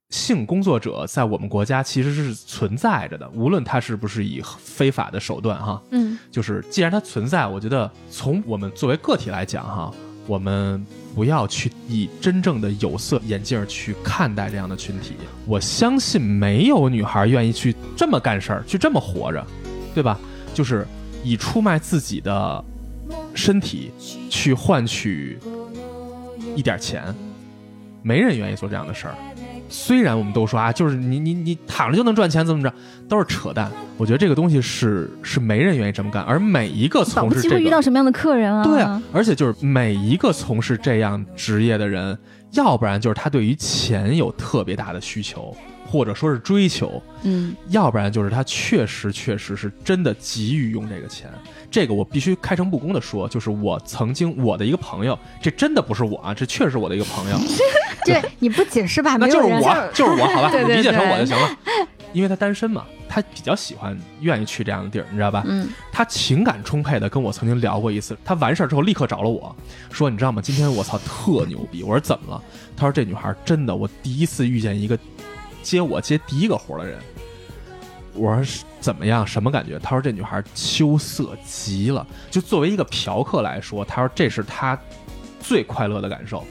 性工作者在我们国家其实是存在着的，无论他是不是以非法的手段哈，嗯，就是既然它存在，我觉得从我们作为个体来讲哈，我们不要去以真正的有色眼镜去看待这样的群体。我相信没有女孩愿意去这么干事儿，去这么活着，对吧？就是以出卖自己的身体去换取一点钱，没人愿意做这样的事儿。虽然我们都说啊，就是你你你躺着就能赚钱，怎么着都是扯淡。我觉得这个东西是是没人愿意这么干，而每一个从事这个遇到什么样的客人啊？对啊，而且就是每一个从事这样职业的人，要不然就是他对于钱有特别大的需求，或者说是追求，嗯，要不然就是他确实确实是真的急于用这个钱。这个我必须开诚布公的说，就是我曾经我的一个朋友，这真的不是我啊，这确实是我的一个朋友。对，你不解释吧？那就是我，就是我，好吧，你理解成我就行了。因为他单身嘛，他比较喜欢、愿意去这样的地儿，你知道吧？嗯。他情感充沛的跟我曾经聊过一次，他完事儿之后立刻找了我说：“你知道吗？今天我操特牛逼。”我说：“怎么了？”他说：“这女孩真的，我第一次遇见一个接我接第一个活的人。”我说。怎么样？什么感觉？他说这女孩羞涩极了。就作为一个嫖客来说，他说这是他最快乐的感受。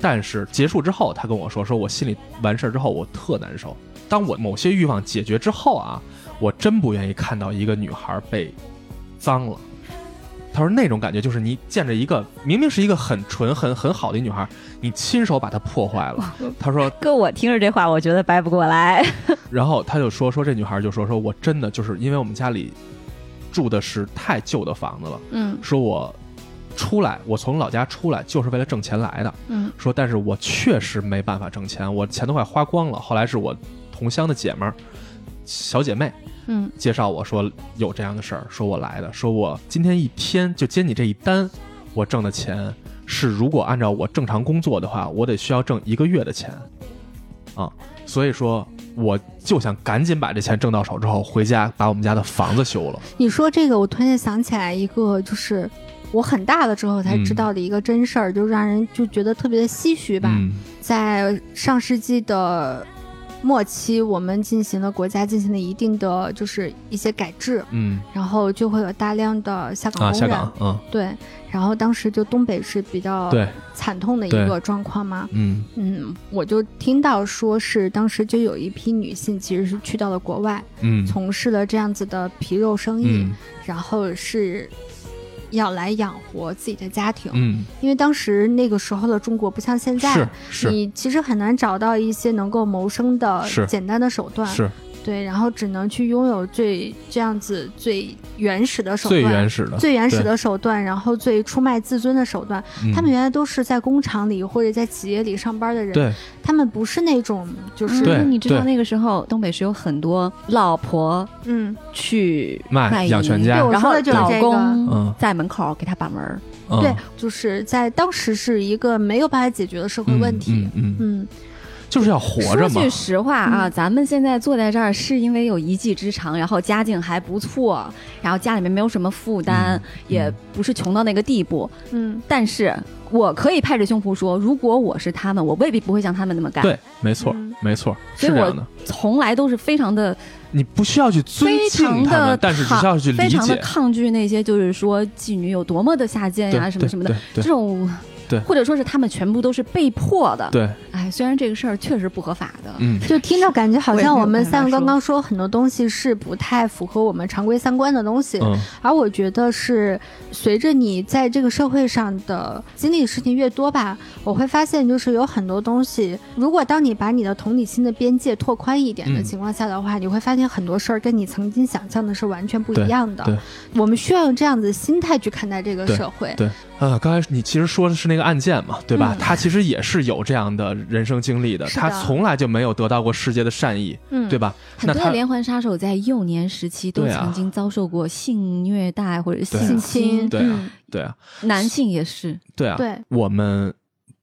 但是结束之后，他跟我说：“说我心里完事儿之后，我特难受。当我某些欲望解决之后啊，我真不愿意看到一个女孩被脏了。”他说那种感觉就是你见着一个明明是一个很纯很很好的女孩，你亲手把她破坏了。他说：“哥，我听着这话，我觉得掰不过来。”然后他就说：“说这女孩就说说我真的就是因为我们家里住的是太旧的房子了。嗯，说我出来，我从老家出来就是为了挣钱来的。嗯，说但是我确实没办法挣钱，我钱都快花光了。后来是我同乡的姐们儿小姐妹，嗯，介绍我说有这样的事儿，说我来的，说我今天一天就接你这一单，我挣的钱是如果按照我正常工作的话，我得需要挣一个月的钱，啊，所以说我就想赶紧把这钱挣到手之后，回家把我们家的房子修了。你说这个，我突然想起来一个，就是我很大了之后才知道的一个真事儿，就让人就觉得特别的唏嘘吧，在上世纪的。末期，我们进行了国家进行了一定的就是一些改制，嗯，然后就会有大量的下岗工人，嗯，对，然后当时就东北是比较惨痛的一个状况嘛，嗯。嗯，我就听到说是当时就有一批女性其实是去到了国外，嗯，从事了这样子的皮肉生意，然后是。要来养活自己的家庭，嗯，因为当时那个时候的中国不像现在，是是，你其实很难找到一些能够谋生的简单的手段，是。对，然后只能去拥有最这样子最原始的手段，最原始的、最原始的手段，然后最出卖自尊的手段。他们原来都是在工厂里或者在企业里上班的人，他们不是那种就是。你知道那个时候东北是有很多老婆，嗯，去卖养全家，然后老公在门口给他把门。对，就是在当时是一个没有办法解决的社会问题，嗯嗯。就是要活着嘛。说句实话啊，咱们现在坐在这儿是因为有一技之长，然后家境还不错，然后家里面没有什么负担，也不是穷到那个地步。嗯，但是我可以拍着胸脯说，如果我是他们，我未必不会像他们那么干。对，没错，没错，所以我从来都是非常的，你不需要去尊敬他们，但是只需要去理解，非常的抗拒那些就是说妓女有多么的下贱呀，什么什么的这种。对，或者说是他们全部都是被迫的。对，哎，虽然这个事儿确实不合法的，嗯，就听着感觉好像我们三个刚刚说。很多东西是不太符合我们常规三观的东西，嗯，而我觉得是随着你在这个社会上的经历的事情越多吧，我会发现就是有很多东西，如果当你把你的同理心的边界拓宽一点的情况下的话，你会发现很多事儿跟你曾经想象的是完全不一样的。对，我们需要用这样子的心态去看待这个社会。对。啊，刚才你其实说的是那个案件嘛，对吧？他其实也是有这样的人生经历的，他从来就没有得到过世界的善意，对吧？很多连环杀手在幼年时期都曾经遭受过性虐待或者性侵，对啊，对啊，男性也是，对啊，对，我们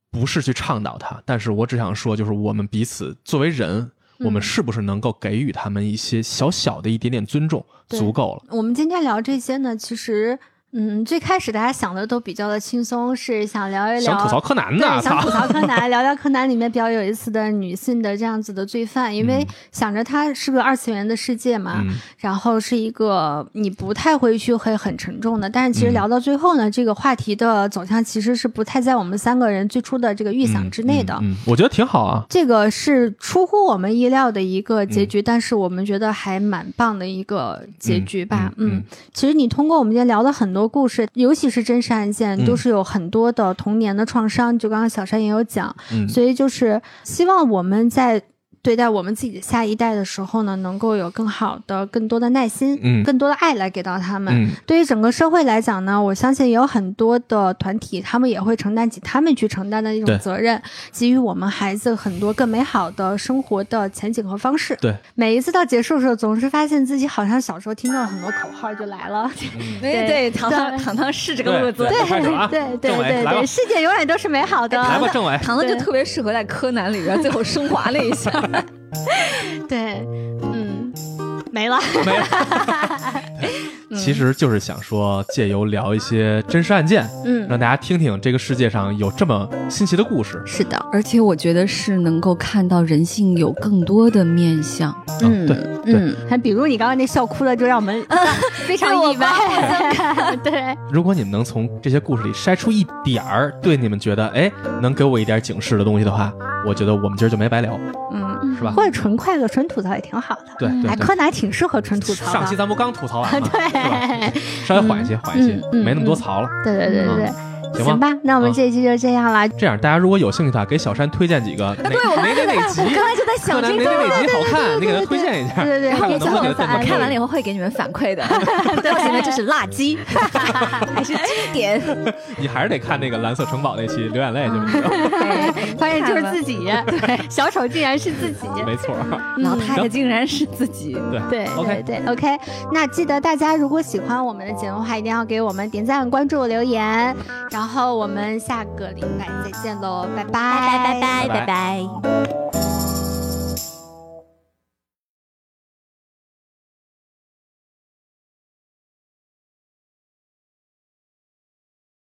不是去倡导他，但是我只想说，就是我们彼此作为人，我们是不是能够给予他们一些小小的一点点尊重，足够了。我们今天聊这些呢，其实。嗯，最开始大家想的都比较的轻松，是想聊一聊，想吐槽柯南的，想吐槽柯南，聊聊柯南里面比较有意思的女性的这样子的罪犯，因为想着它是个二次元的世界嘛，然后是一个你不太会去会很沉重的，但是其实聊到最后呢，这个话题的走向其实是不太在我们三个人最初的这个预想之内的。嗯，我觉得挺好啊，这个是出乎我们意料的一个结局，但是我们觉得还蛮棒的一个结局吧。嗯，其实你通过我们今天聊的很多。故事，尤其是真实案件，都是有很多的童年的创伤。就刚刚小山也有讲，所以就是希望我们在。对待我们自己的下一代的时候呢，能够有更好的、更多的耐心，嗯，更多的爱来给到他们。对于整个社会来讲呢，我相信也有很多的团体，他们也会承担起他们去承担的一种责任，给予我们孩子很多更美好的生活的前景和方式。对，每一次到结束的时候，总是发现自己好像小时候听到很多口号就来了。对对，糖糖糖糖是这个路子。对对对对对，世界永远都是美好的。来吧，政委，糖糖就特别适合在柯南里边最后升华了一下。对，嗯，没了，没了。其实就是想说，借由聊一些真实案件，嗯，让大家听听这个世界上有这么新奇的故事。是的，而且我觉得是能够看到人性有更多的面相。嗯，对，嗯，还比如你刚刚那笑哭了，就让我们 非常意外。对，如果你们能从这些故事里筛出一点儿对你们觉得哎能给我一点警示的东西的话，我觉得我们今儿就没白聊。嗯，是吧？或者纯快乐、纯吐槽也挺好的。对，哎，柯南挺适合纯吐槽。上期咱不刚吐槽完吗？对，稍微缓一些，缓一些，没那么多槽了。对对对对。行吧，那我们这一期就这样了。这样，大家如果有兴趣的话，给小山推荐几个 哪哪哪哪集，我刚才就在想这个哪哪集好看，你给他推荐一下。对对对，看我能不能给他看完了以后会给你们反馈的。对，现在这是辣鸡还是经典？你还是得看那个蓝色城堡那期流眼泪就知道。发现就是自己，对，小丑竟然是自己，没错，老太太竟然是自己，对对对对，OK。那记得大家如果喜欢我们的节目的话，一定要给我们点赞、关注、留言。然后我们下个礼拜再见喽，拜拜拜拜拜拜拜拜。